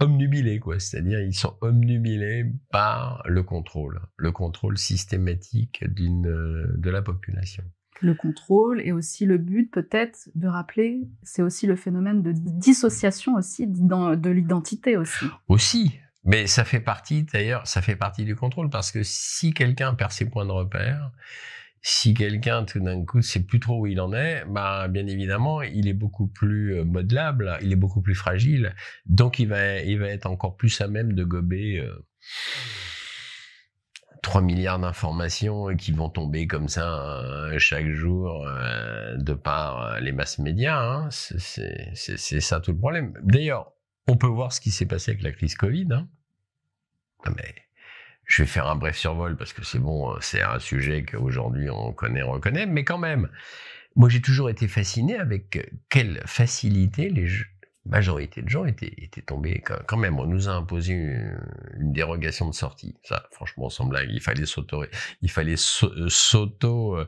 omnubilé, quoi. C'est-à-dire, ils sont omnubilés par le contrôle, le contrôle systématique de la population. Le contrôle et aussi le but, peut-être, de rappeler, c'est aussi le phénomène de dissociation aussi de l'identité aussi. Aussi, mais ça fait partie, d'ailleurs, ça fait partie du contrôle parce que si quelqu'un perd ses points de repère, si quelqu'un tout d'un coup sait plus trop où il en est, bah bien évidemment, il est beaucoup plus euh, modelable, il est beaucoup plus fragile, donc il va il va être encore plus à même de gober euh, 3 milliards d'informations qui vont tomber comme ça euh, chaque jour euh, de par les masses médias. Hein. C'est ça tout le problème. D'ailleurs, on peut voir ce qui s'est passé avec la crise Covid. Hein. Mais je vais faire un bref survol parce que c'est bon, euh, c'est un sujet qu'aujourd'hui on connaît, on reconnaît, mais quand même, moi j'ai toujours été fasciné avec quelle facilité les, majorité de gens étaient, tombés quand même. On nous a imposé une, dérogation de sortie. Ça, franchement, sans blague, il fallait euh, euh,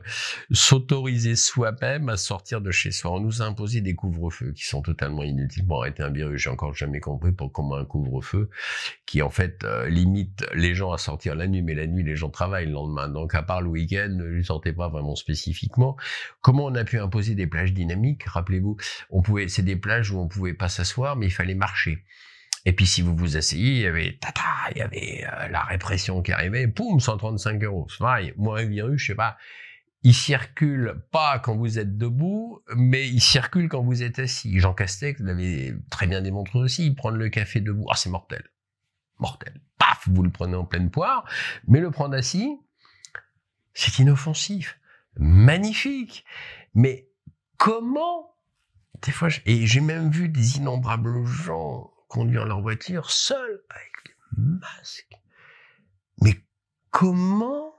s'autoriser soi-même à sortir de chez soi. On nous a imposé des couvre-feux qui sont totalement inutiles pour arrêter un virus. J'ai encore jamais compris pour comment un couvre-feu qui en fait euh, limite les gens à sortir la nuit, mais la nuit les gens travaillent le lendemain. Donc à part le week-end, ne lui sortez pas vraiment spécifiquement. Comment on a pu imposer des plages dynamiques? Rappelez-vous, c'est des plages où on pouvait pas s'asseoir, mais il fallait marcher. Et puis si vous vous asseyez, il y avait tata, il y avait euh, la répression qui arrivait, poum, 135 euros. Pareil, moi un virus, je sais pas, il circule pas quand vous êtes debout, mais il circule quand vous êtes assis. Jean Castex l'avait très bien démontré aussi. Prendre le café debout, ah c'est mortel, mortel. Paf, vous le prenez en pleine poire, mais le prendre assis, c'est inoffensif, magnifique. Mais comment Des j'ai même vu des innombrables gens conduire leur voiture seuls avec des masques. Mais comment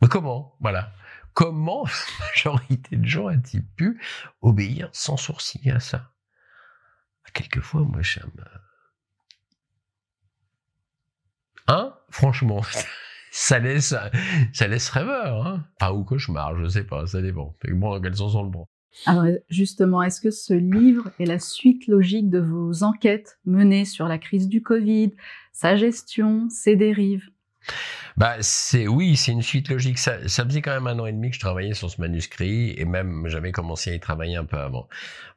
Mais comment Voilà. Comment la majorité de gens a-t-il pu obéir sans sourciller à ça? Quelquefois, moi, j'aime. Hein? Franchement, ça laisse, ça rêveur, hein? Enfin, ou cauchemar, je sais pas, ça dépend. Bon, dans quel sens on le prend alors justement, est-ce que ce livre est la suite logique de vos enquêtes menées sur la crise du Covid, sa gestion, ses dérives? Bah, c'est oui, c'est une suite logique. Ça, faisait quand même un an et demi que je travaillais sur ce manuscrit et même j'avais commencé à y travailler un peu avant.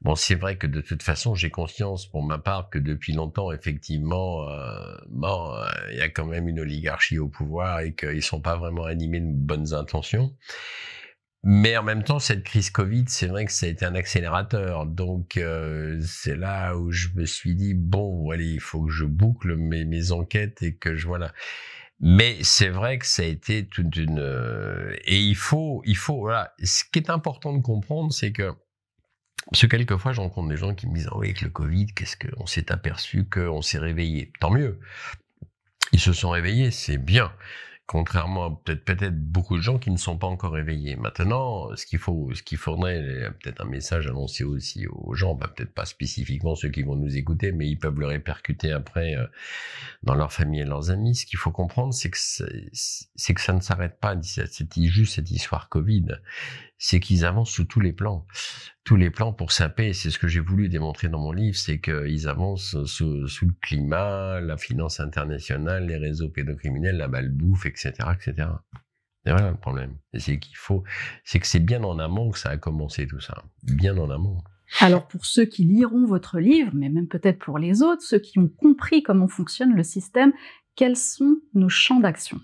Bon, c'est vrai que de toute façon, j'ai conscience pour ma part que depuis longtemps, effectivement, euh, bon, euh, il y a quand même une oligarchie au pouvoir et qu'ils sont pas vraiment animés de bonnes intentions. Mais en même temps, cette crise Covid, c'est vrai que ça a été un accélérateur. Donc, euh, c'est là où je me suis dit, bon, allez, il faut que je boucle mes, enquêtes et que je, voilà. Mais c'est vrai que ça a été toute une euh, et il faut il faut voilà ce qui est important de comprendre c'est que parce que quelquefois je rencontre des gens qui me disent oh, oui avec le Covid qu'est-ce qu'on s'est aperçu qu'on s'est réveillé tant mieux ils se sont réveillés c'est bien contrairement à peut-être peut-être beaucoup de gens qui ne sont pas encore éveillés. Maintenant, ce qu'il faut, ce qu'il faudrait, peut-être un message annoncé aussi aux gens, bah, peut-être pas spécifiquement ceux qui vont nous écouter, mais ils peuvent le répercuter après euh, dans leur famille et leurs amis. Ce qu'il faut comprendre, c'est que c'est que ça ne s'arrête pas. C'est juste cette histoire Covid c'est qu'ils avancent sous tous les plans. Tous les plans pour sa paix, c'est ce que j'ai voulu démontrer dans mon livre, c'est qu'ils avancent sous, sous, le climat, la finance internationale, les réseaux pédocriminels, la malbouffe, etc., etc. Et voilà le problème. C'est qu'il faut, c'est que c'est bien en amont que ça a commencé tout ça. Bien en amont. Alors pour ceux qui liront votre livre, mais même peut-être pour les autres, ceux qui ont compris comment fonctionne le système, quels sont nos champs d'action?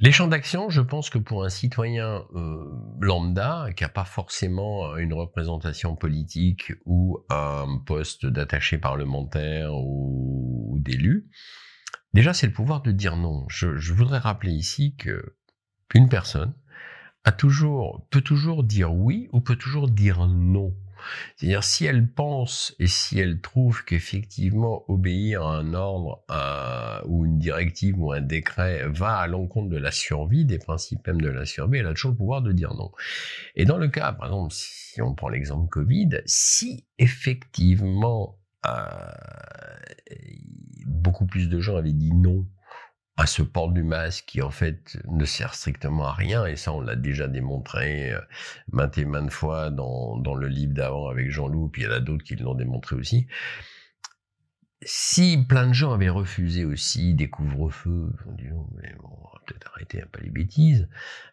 Les champs d'action, je pense que pour un citoyen euh, lambda, qui n'a pas forcément une représentation politique ou un poste d'attaché parlementaire ou, d'élu, déjà c'est le pouvoir de dire non. Je, voudrais rappeler ici que une personne peut toujours dire oui ou peut toujours dire non. C'est-à-dire si elle pense et si elle trouve qu'effectivement obéir à un ordre ou une directive ou un décret va à l'encontre de la survie, des principes même de la survie, elle a toujours le pouvoir de dire non. Et dans le cas, par exemple, si on prend l'exemple Covid, si effectivement euh, beaucoup plus de gens avaient dit non à ce port du masque qui en fait ne sert strictement à rien, et ça on l'a déjà démontré euh, maintes et maintes fois dans, dans le livre d'avant avec Jean-Loup, puis il y en a d'autres qui l'ont démontré aussi. Si plein de gens avaient refusé aussi des couvre-feux, on va peut-être arrêter un peu les bêtises,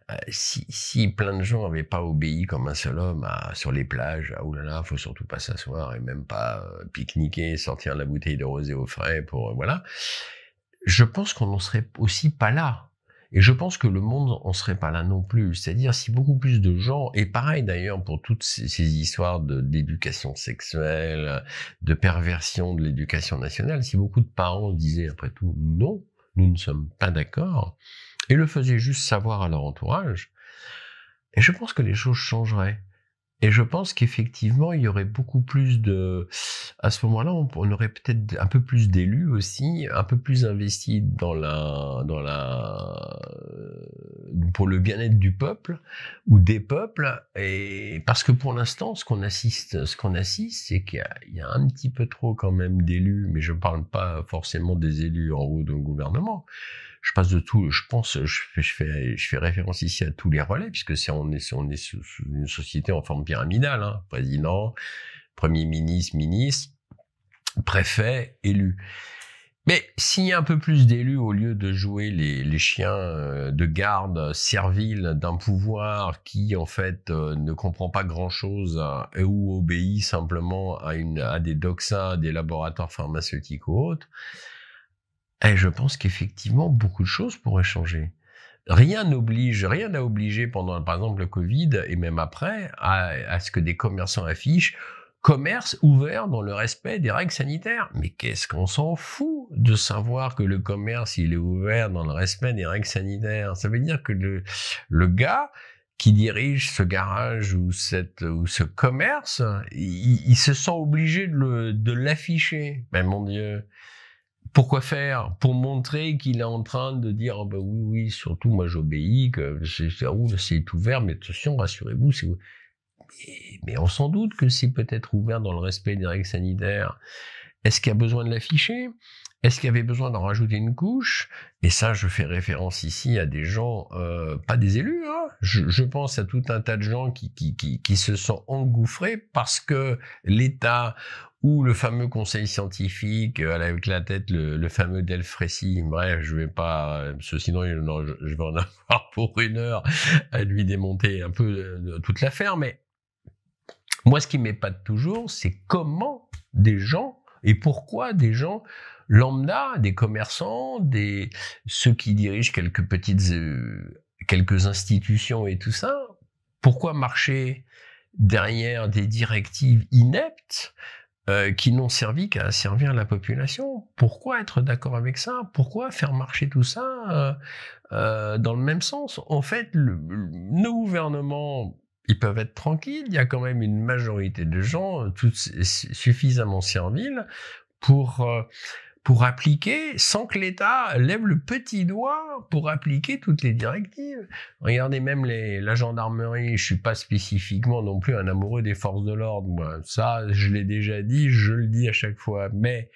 euh, si, si plein de gens n'avaient pas obéi comme un seul homme à, sur les plages, ah oulala, faut surtout pas s'asseoir et même pas euh, pique-niquer, sortir la bouteille de rosé au frais pour, voilà, je pense qu'on n'en serait aussi pas là. Et je pense que le monde en serait pas là non plus. C'est-à-dire si beaucoup plus de gens, et pareil d'ailleurs pour toutes ces, histoires d'éducation sexuelle, de perversion de l'éducation nationale, si beaucoup de parents disaient après tout non, nous ne sommes pas d'accord, et le faisaient juste savoir à leur entourage, et je pense que les choses changeraient. Et je pense qu'effectivement, il y aurait beaucoup plus de... À ce moment-là, on, aurait peut-être un peu plus d'élus aussi, un peu plus investis dans la... Dans la pour le bien-être du peuple ou des peuples. Et parce que pour l'instant, ce qu'on assiste, ce qu'on assiste, c'est qu'il y, y, a un petit peu trop quand même d'élus, mais je ne parle pas forcément des élus en haut d'un gouvernement je passe de tout, je pense, je fais, référence ici à tous les relais, puisque c'est on est, on est une société en forme pyramidale, hein, président, premier ministre, ministre, préfet, élu. Mais s'il y a un peu plus d'élus au lieu de jouer les, chiens euh, de garde serviles d'un pouvoir qui en fait euh, ne comprend pas grand-chose ou obéit simplement à, à des doxas, des laboratoires pharmaceutiques ou autres, et je pense qu'effectivement, beaucoup de choses pourraient changer. Rien n'oblige, rien n'a obligé pendant, par exemple, le Covid et même après, à, ce que des commerçants affichent commerce ouvert dans le respect des règles sanitaires. Mais qu'est-ce qu'on s'en fout de savoir que le commerce, il est ouvert dans le respect des règles sanitaires? Ça veut dire que le, gars qui dirige ce garage ou cette ou ce commerce, il, se sent obligé de l'afficher. Ben mon Dieu, pourquoi faire? Pour montrer qu'il est en train de dire oh ben oui oui surtout moi j'obéis que c'est c'est ouvert mais attention rassurez-vous c'est mais, mais on s'en doute que c'est peut-être ouvert dans le respect des règles sanitaires. Est-ce qu'il y a besoin de l'afficher? Est-ce qu'il y avait besoin d'en rajouter une couche? Et ça, je fais référence ici à des gens, euh, pas des élus, hein. Je, je, pense à tout un tas de gens qui, qui, qui, qui se sont engouffrés parce que l'État ou le fameux conseil scientifique euh, avec la tête le, fameux Delfrécy, bref, je vais pas, euh, sinon non, je, vais en avoir pour une heure à lui démonter un peu euh, toute l'affaire, mais moi, ce qui m'épate toujours, c'est comment des gens et pourquoi des gens lambda, des commerçants, des ceux qui dirigent quelques petites quelques institutions et tout ça, pourquoi marcher derrière des directives ineptes euh, qui n'ont servi qu'à servir la population. Pourquoi être d'accord avec ça? Pourquoi faire marcher tout ça euh, euh dans le même sens? En fait, nos gouvernements ils peuvent être tranquilles. Il y a quand même une majorité de gens tout, suffisamment serviles pour pour appliquer, sans que l'État lève le petit doigt pour appliquer toutes les directives. Regardez même la gendarmerie, je suis pas spécifiquement non plus un amoureux des forces de l'ordre. Ça, je l'ai déjà dit, je le dis à chaque fois. Mais,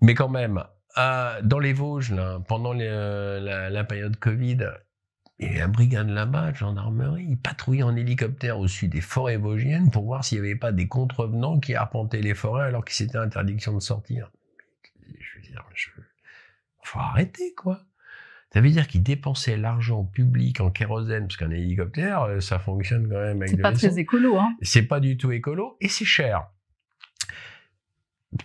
mais quand même, euh, dans les Vosges, pendant la, période Covid, et la brigade là-bas, gendarmerie, ils patrouillaient en hélicoptère au-dessus des forêts vosgiennes pour voir s'il n'y avait pas des contrevenants qui arpentaient les forêts alors que c'était interdiction de sortir dire, je... faut arrêter, quoi. Ça veut dire qu'ils dépensaient l'argent public en kérosène, parce qu'un hélicoptère, euh, ça fonctionne quand même avec C'est pas très écolo, hein. C'est pas du tout écolo, et c'est cher.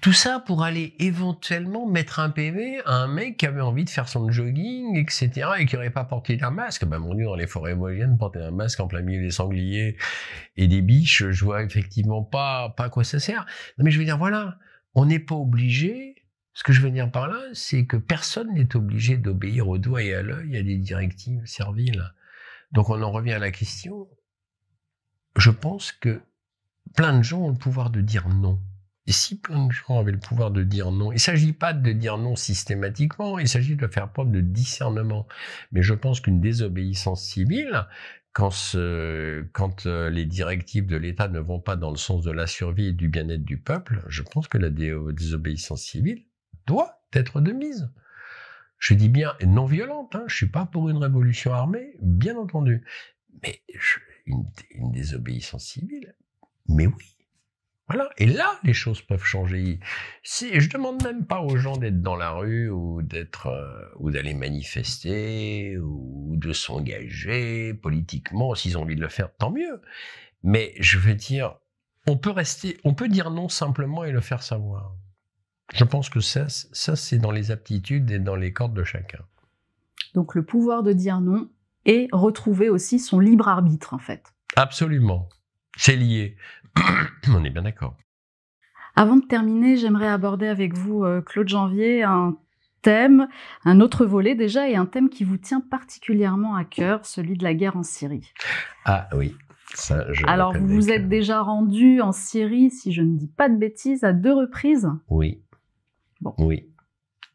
Tout ça pour aller éventuellement mettre un PV à un mec qui avait envie de faire son jogging, etc., et qui n'aurait pas porté un masque. Ben, mon dieu, dans les forêts voisines, porter un masque en plein milieu des sangliers et des biches, je vois effectivement pas, pas à quoi ça sert. Non, mais je veux dire, voilà, on n'est pas obligé ce que je veux dire par là, c'est que personne n'est obligé d'obéir au doigt et à l'œil à des directives serviles. Donc on en revient à la question. Je pense que plein de gens ont le pouvoir de dire non. Et si plein de gens avaient le pouvoir de dire non, il ne s'agit pas de dire non systématiquement, il s'agit de faire preuve de discernement. Mais je pense qu'une désobéissance civile, quand, quand euh, les directives de l'État ne vont pas dans le sens de la survie et du bien-être du peuple, je pense que la désobéissance civile doit être de mise. Je dis bien non violente, hein, je suis pas pour une révolution armée, bien entendu, mais une, désobéissance civile, mais oui. Voilà. Et là, les choses peuvent changer. Si, je demande même pas aux gens d'être dans la rue ou d'être euh, ou d'aller manifester ou de s'engager politiquement. S'ils ont envie de le faire, tant mieux. Mais je veux dire, on peut rester, on peut dire non simplement et le faire savoir. Je pense que ça, ça c'est dans les aptitudes et dans les cordes de chacun. Donc le pouvoir de dire non et retrouver aussi son libre arbitre, en fait. Absolument. C'est lié. On est bien d'accord. Avant de terminer, j'aimerais aborder avec vous, euh, Claude Janvier, un thème, un autre volet déjà, et un thème qui vous tient particulièrement à cœur, celui de la guerre en Syrie. Ah oui. Ça, je Alors, vous vous êtes déjà rendu en Syrie, si je ne dis pas de bêtises, à deux reprises? Oui, oui.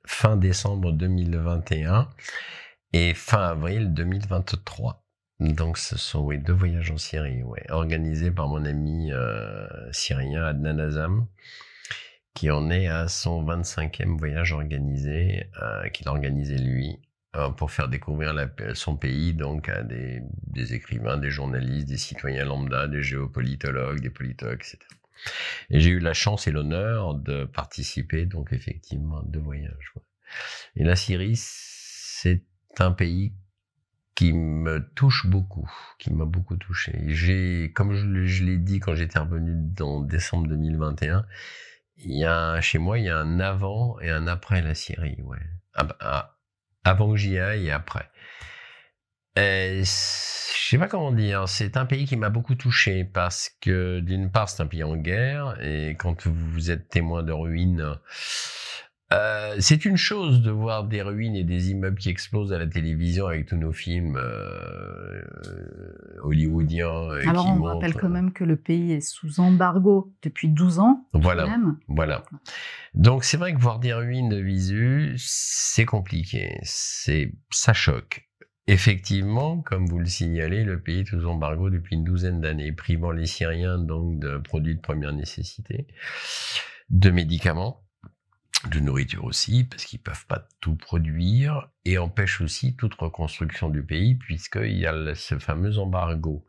Fin décembre 2021 et fin avril 2023. Donc ce sont oui, deux voyages en Syrie, organisés par mon ami euh, syrien Adnan Azam, qui en est à son 25e voyage organisé, euh, qu'il a organisé lui, euh, pour faire découvrir son pays donc à des, des écrivains, des journalistes, des citoyens lambda, des géopolitologues, des politologues, etc. Et j'ai eu la chance et l'honneur de participer donc effectivement à deux voyages. Et la Syrie, c'est un pays qui me touche beaucoup, qui m'a beaucoup touché. J'ai, comme je, l'ai dit quand j'étais revenu en décembre 2021, il y a chez moi, il y a un avant et un après la Syrie, ouais. avant que j'y aille et après. Euh, Je sais pas comment dire. C'est un pays qui m'a beaucoup touché parce que d'une part, c'est un pays en guerre et quand vous êtes témoin de ruines, euh, c'est une chose de voir des ruines et des immeubles qui explosent à la télévision avec tous nos films euh, hollywoodiens. Alors on rappelle quand même que le pays est sous embargo depuis 12 ans. Voilà. Voilà. Donc c'est vrai que voir des ruines de visu, c'est compliqué. C'est ça choque. Effectivement, comme vous le signalez, le pays est sous embargo depuis une douzaine d'années, privant les Syriens donc de produits de première nécessité, de médicaments de nourriture aussi, parce qu'ils peuvent pas tout produire, et empêche aussi toute reconstruction du pays, puisqu'il y a ce fameux embargo.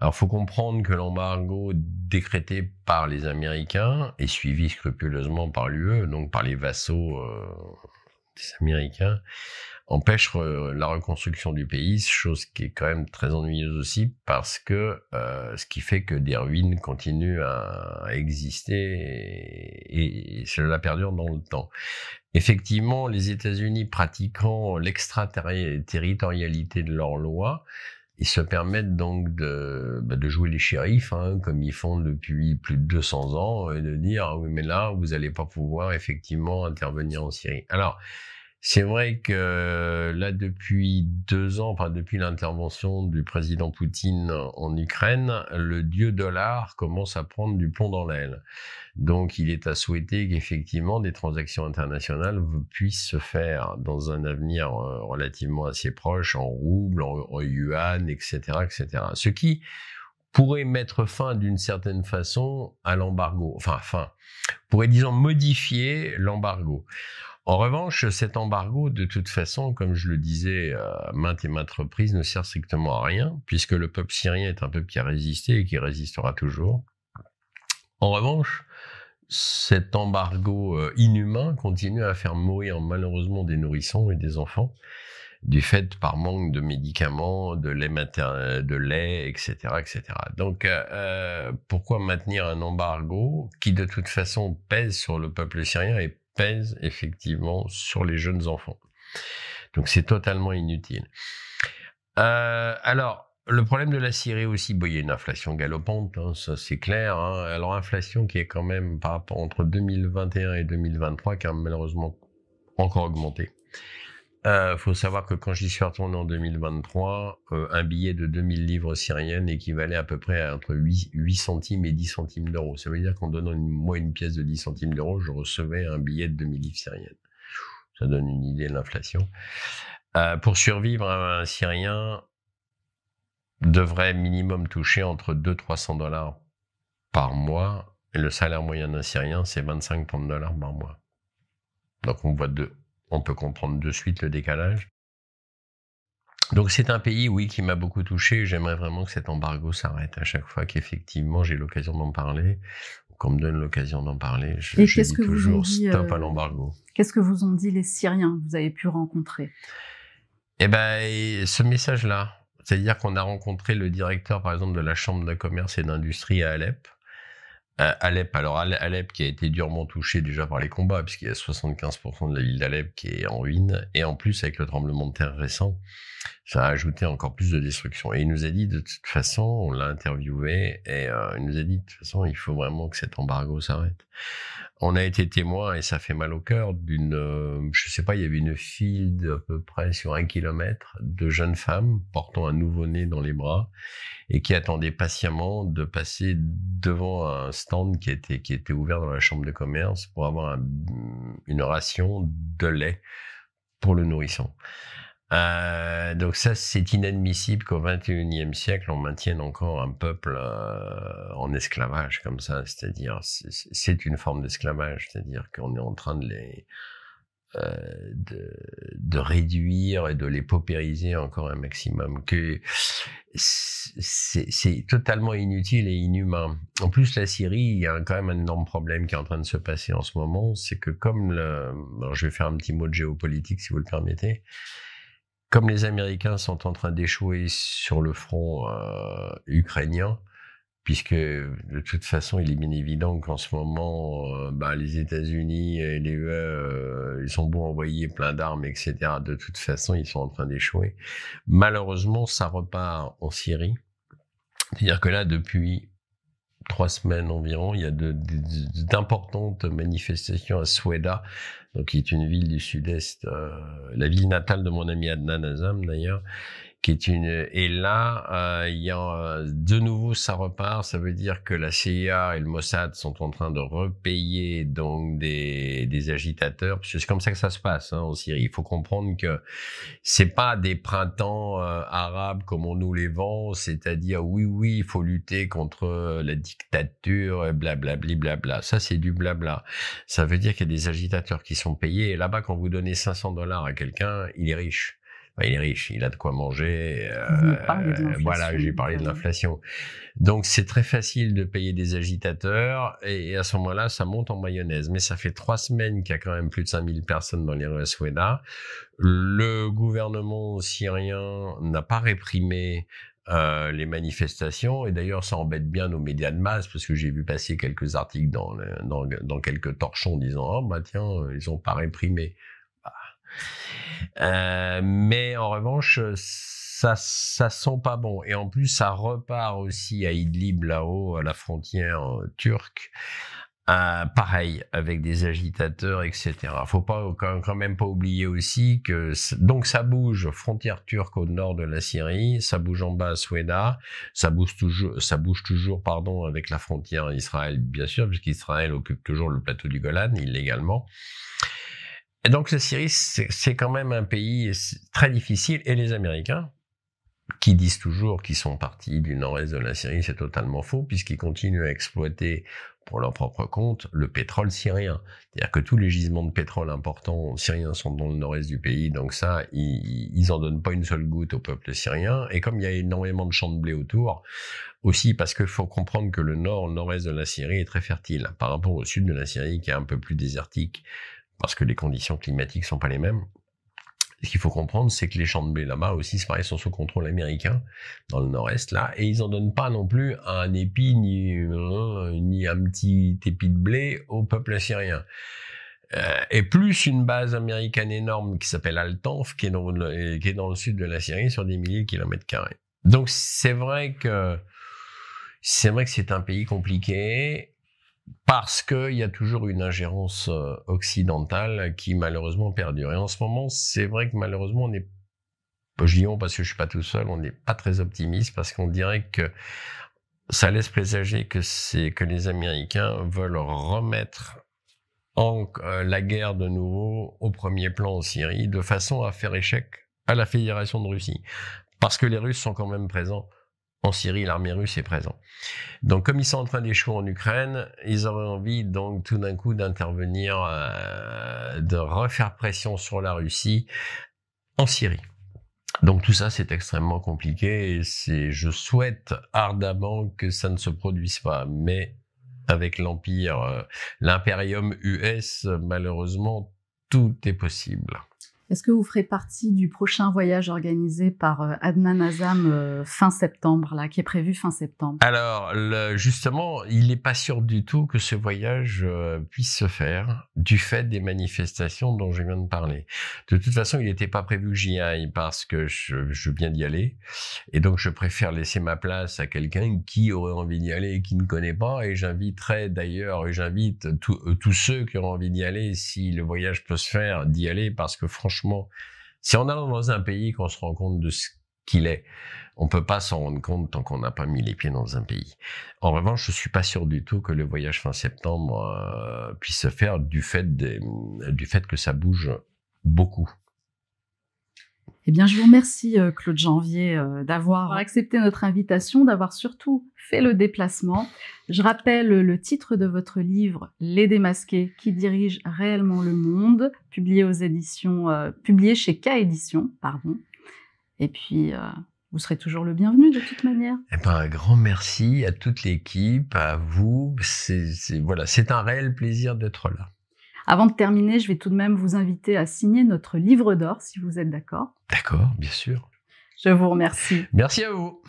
Alors, faut comprendre que l'embargo décrété par les Américains est suivi scrupuleusement par l'UE, donc par les vassaux euh, des Américains, empêche euh, la reconstruction du pays, chose qui est quand même très ennuyeuse aussi parce que euh, ce qui fait que des ruines continuent à, exister et, et, cela perdure dans le temps. Effectivement, les États-Unis pratiquant l'extraterritorialité de leurs lois, ils se permettent donc de, bah, jouer les shérifs, hein, comme ils font depuis plus de 200 ans, et de dire ah oui mais là vous n'allez pas pouvoir effectivement intervenir en Syrie. Alors c'est vrai que là, depuis deux ans, enfin depuis l'intervention du président Poutine en Ukraine, le dieu dollar commence à prendre du plomb dans l'aile. Donc, il est à souhaiter qu'effectivement des transactions internationales puissent se faire dans un avenir euh, relativement assez proche, en roubles, en, yuan, etc., etc. Ce qui pourrait mettre fin d'une certaine façon à l'embargo. Enfin, fin, pourrait disons modifier l'embargo. En revanche, cet embargo, de toute façon, comme je le disais à maintes et maintes reprises, ne sert strictement à rien, puisque le peuple syrien est un peuple qui a résisté et qui résistera toujours. En revanche, cet embargo euh, inhumain continue à faire mourir malheureusement des nourrissons et des enfants du fait par manque de médicaments, de lait, de lait etc., etc. Donc, euh, euh, pourquoi maintenir un embargo qui de toute façon pèse sur le peuple syrien et pèse effectivement sur les jeunes enfants. Donc c'est totalement inutile. Euh, alors, le problème de la Syrie aussi, bon, il y a une inflation galopante, hein, ça c'est clair. Hein. Alors inflation qui est quand même par rapport entre 2021 et 2023, qui a malheureusement encore augmenté. Euh, faut savoir que quand j'y suis retourné en 2023, euh, un billet de 2000 livres syriennes équivalait à peu près à entre 8, 8 centimes et 10 centimes d'euros. Ça veut dire qu'en donnant une, moi une pièce de 10 centimes d'euros, je recevais un billet de 2000 livres syriennes. Ça donne une idée de l'inflation. Euh, pour survivre, un Syrien devrait minimum toucher entre 200-300 dollars par mois. Et le salaire moyen d'un Syrien, c'est 25-30 dollars par mois. Donc on voit deux, on peut comprendre de suite le décalage. Donc c'est un pays, oui, qui m'a beaucoup touché. J'aimerais vraiment que cet embargo s'arrête à chaque fois qu'effectivement j'ai l'occasion d'en parler, qu'on me donne l'occasion d'en parler. Je, Et qu'est-ce que toujours dit, stop à euh, l'embargo. Qu'est-ce que vous ont dit les Syriens que vous avez pu rencontrer? Eh ben, ce message-là, c'est-à-dire qu'on a rencontré le directeur, par exemple, de la chambre de commerce et d'industrie à Alep, Alep, alors Alep qui a été durement touché déjà par les combats, puisqu'il y a 75% de la ville d'Alep qui est en ruine, et en plus avec le tremblement de terre récent, ça a ajouté encore plus de destruction. Et il nous a dit de toute façon, on l'a interviewé, et euh, il nous a dit de toute façon, il faut vraiment que cet embargo s'arrête on a été témoin, et ça fait mal au cœur, d'une, euh, je sais pas, il y avait une file d'à peu près sur un kilomètre de jeunes femmes portant un nouveau-né dans les bras et qui attendaient patiemment de passer devant un stand qui était, qui était ouvert dans la chambre de commerce pour avoir une ration de lait pour le nourrisson. Euh, donc ça, c'est inadmissible qu'au XXIe siècle, on maintienne encore un peuple euh, en esclavage comme ça. C'est-à-dire, c'est une forme d'esclavage. C'est-à-dire qu'on est en train de les euh, de, réduire et de les paupériser encore un maximum. Que c'est totalement inutile et inhumain. En plus, la Syrie, il y a quand même un énorme problème qui est en train de se passer en ce moment. C'est que comme le, alors je vais faire un petit mot de géopolitique si vous le permettez comme les Américains sont en train d'échouer sur le front euh, ukrainien, puisque de toute façon, il est bien évident qu'en ce moment, euh, bah, les États-Unis et les UE, euh, ils sont beaux envoyer plein d'armes, etc. De toute façon, ils sont en train d'échouer. Malheureusement, ça repart en Syrie. C'est-à-dire que là, depuis trois semaines environ, il y a d'importantes manifestations à Sweda, donc qui est une ville du sud-est, euh, la ville natale de mon ami Adnan Azam d'ailleurs, qui est une et là euh, il y a de nouveau ça repart. Ça veut dire que la CIA et le Mossad sont en train de repayer donc des, des agitateurs c'est comme ça que ça se passe hein, en Syrie. Il faut comprendre que c'est pas des printemps euh, arabes comme on nous les vend. C'est-à-dire oui oui il faut lutter contre la dictature blablabla bla, ça c'est du blabla. Ça veut dire qu'il y a des agitateurs qui sont payés. Et là-bas quand vous donnez 500 dollars à quelqu'un il est riche il est riche, il a de quoi manger. Euh, voilà, j'ai parlé de l'inflation. Donc c'est très facile de payer des agitateurs et, à ce moment-là, ça monte en mayonnaise. Mais ça fait trois semaines qu'il y a quand même plus de 5000 personnes dans les rues à Le gouvernement syrien n'a pas réprimé euh, les manifestations. Et d'ailleurs, ça embête bien nos médias de masse parce que j'ai vu passer quelques articles dans, dans, dans quelques torchons disant oh bah tiens, ils ont pas réprimé. Euh, mais en revanche, ça, ça sent pas bon. Et en plus, ça repart aussi à Idlib, là-haut, à la frontière euh, turque. Pareil, avec des agitateurs, etc. Faut pas quand même pas oublier aussi que donc ça bouge frontière turque au nord de la Syrie, ça bouge en bas à Soueda, ça bouge toujours, ça bouge toujours pardon avec la frontière Israël bien sûr puisqu'Israël occupe toujours le plateau du Golan illégalement. Et donc la Syrie, c'est quand même un pays très difficile. Et les Américains, qui disent toujours qu'ils sont partis du nord-est de la Syrie, c'est totalement faux, puisqu'ils continuent à exploiter pour leur propre compte le pétrole syrien. C'est-à-dire que tous les gisements de pétrole importants syriens sont dans le nord-est du pays, donc ça, ils, ils en donnent pas une seule goutte au peuple syrien. Et comme il y a énormément de champs de blé autour, aussi parce qu'il faut comprendre que le nord, le nord-est de la Syrie est très fertile par rapport au sud de la Syrie qui est un peu plus désertique parce que les conditions climatiques sont pas les mêmes. Ce qu'il faut comprendre, c'est que les champs de blé là-bas aussi, c'est pareil, sont sous contrôle américain, dans le nord-est là, et ils en donnent pas non plus un épi ni, euh, ni un petit épi de blé au peuple syrien. Euh, et plus une base américaine énorme qui s'appelle Altanf, qui est, dans le, qui est dans le sud de la Syrie, sur des milliers de kilomètres carrés. Donc c'est vrai que c'est vrai que c'est un pays compliqué parce qu'il y a toujours une ingérence euh, occidentale qui malheureusement perdure. Et en ce moment, c'est vrai que malheureusement, on est, je dis on parce que je suis pas tout seul, on n'est pas très optimiste parce qu'on dirait que ça laisse présager que c'est que les Américains veulent remettre en, euh, la guerre de nouveau au premier plan en Syrie de façon à faire échec à la Fédération de Russie. Parce que les Russes sont quand même présents en Syrie, l'armée russe est présente. Donc, comme ils sont en train d'échouer en Ukraine, ils auraient envie, donc, tout d'un coup, d'intervenir, euh, de refaire pression sur la Russie en Syrie. Donc, tout ça, c'est extrêmement compliqué et c'est, je souhaite ardemment que ça ne se produise pas. Mais, avec l'empire, euh, l'impérium US, malheureusement, tout est possible. Est-ce que vous ferez partie du prochain voyage organisé par euh, Adnan Azam euh, fin septembre, là, qui est prévu fin septembre? Alors, justement, il n'est pas sûr du tout que ce voyage euh, puisse se faire du fait des manifestations dont je viens de parler. De toute façon, il n'était pas prévu que j'y aille parce que je, je viens d'y aller. Et donc, je préfère laisser ma place à quelqu'un qui aurait envie d'y aller et qui ne connaît pas. Et j'inviterai d'ailleurs, et j'invite tous ceux qui auront envie d'y aller, si le voyage peut se faire, d'y aller parce que franchement, si on allant dans un pays qu'on se rend compte de ce qu'il est, on peut pas s'en rendre compte tant qu'on n'a pas mis les pieds dans un pays. En revanche, je suis pas sûr du tout que le voyage fin septembre euh, puisse se faire du fait, du fait que ça bouge beaucoup. Eh bien, je vous remercie, euh, Claude Janvier, euh, d'avoir accepté notre invitation, d'avoir surtout fait le déplacement. Je rappelle le titre de votre livre, Les démasqués, qui dirigent réellement le monde, publié aux éditions, euh, publié chez K Éditions, pardon. Et puis, vous serez toujours le bienvenu de toute manière. Eh ben, un grand merci à toute l'équipe, à vous. C'est voilà, c'est un réel plaisir d'être là. Avant de terminer, je vais tout de même vous inviter à signer notre livre d'or, si vous êtes d'accord. D'accord, bien sûr. Je vous remercie. Merci à vous.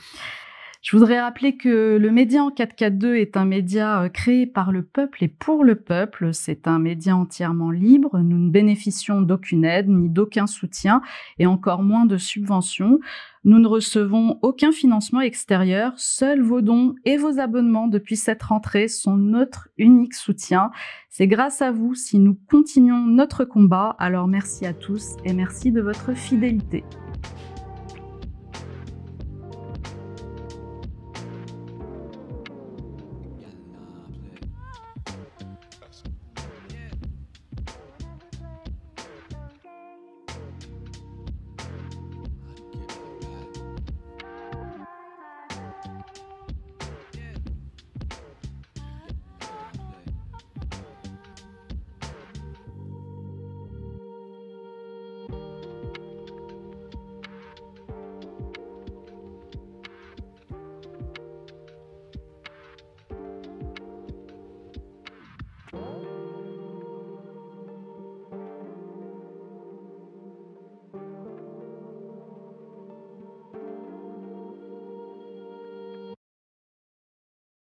Je voudrais rappeler que le média en 442 est un média euh, créé par le peuple et pour le peuple. C'est un média entièrement libre. Nous ne bénéficions d'aucune aide ni d'aucun soutien et encore moins de subventions. Nous ne recevons aucun financement extérieur. Seuls vos dons et vos abonnements depuis cette rentrée sont notre unique soutien. C'est grâce à vous si nous continuons notre combat. Alors merci à tous et merci de votre fidélité.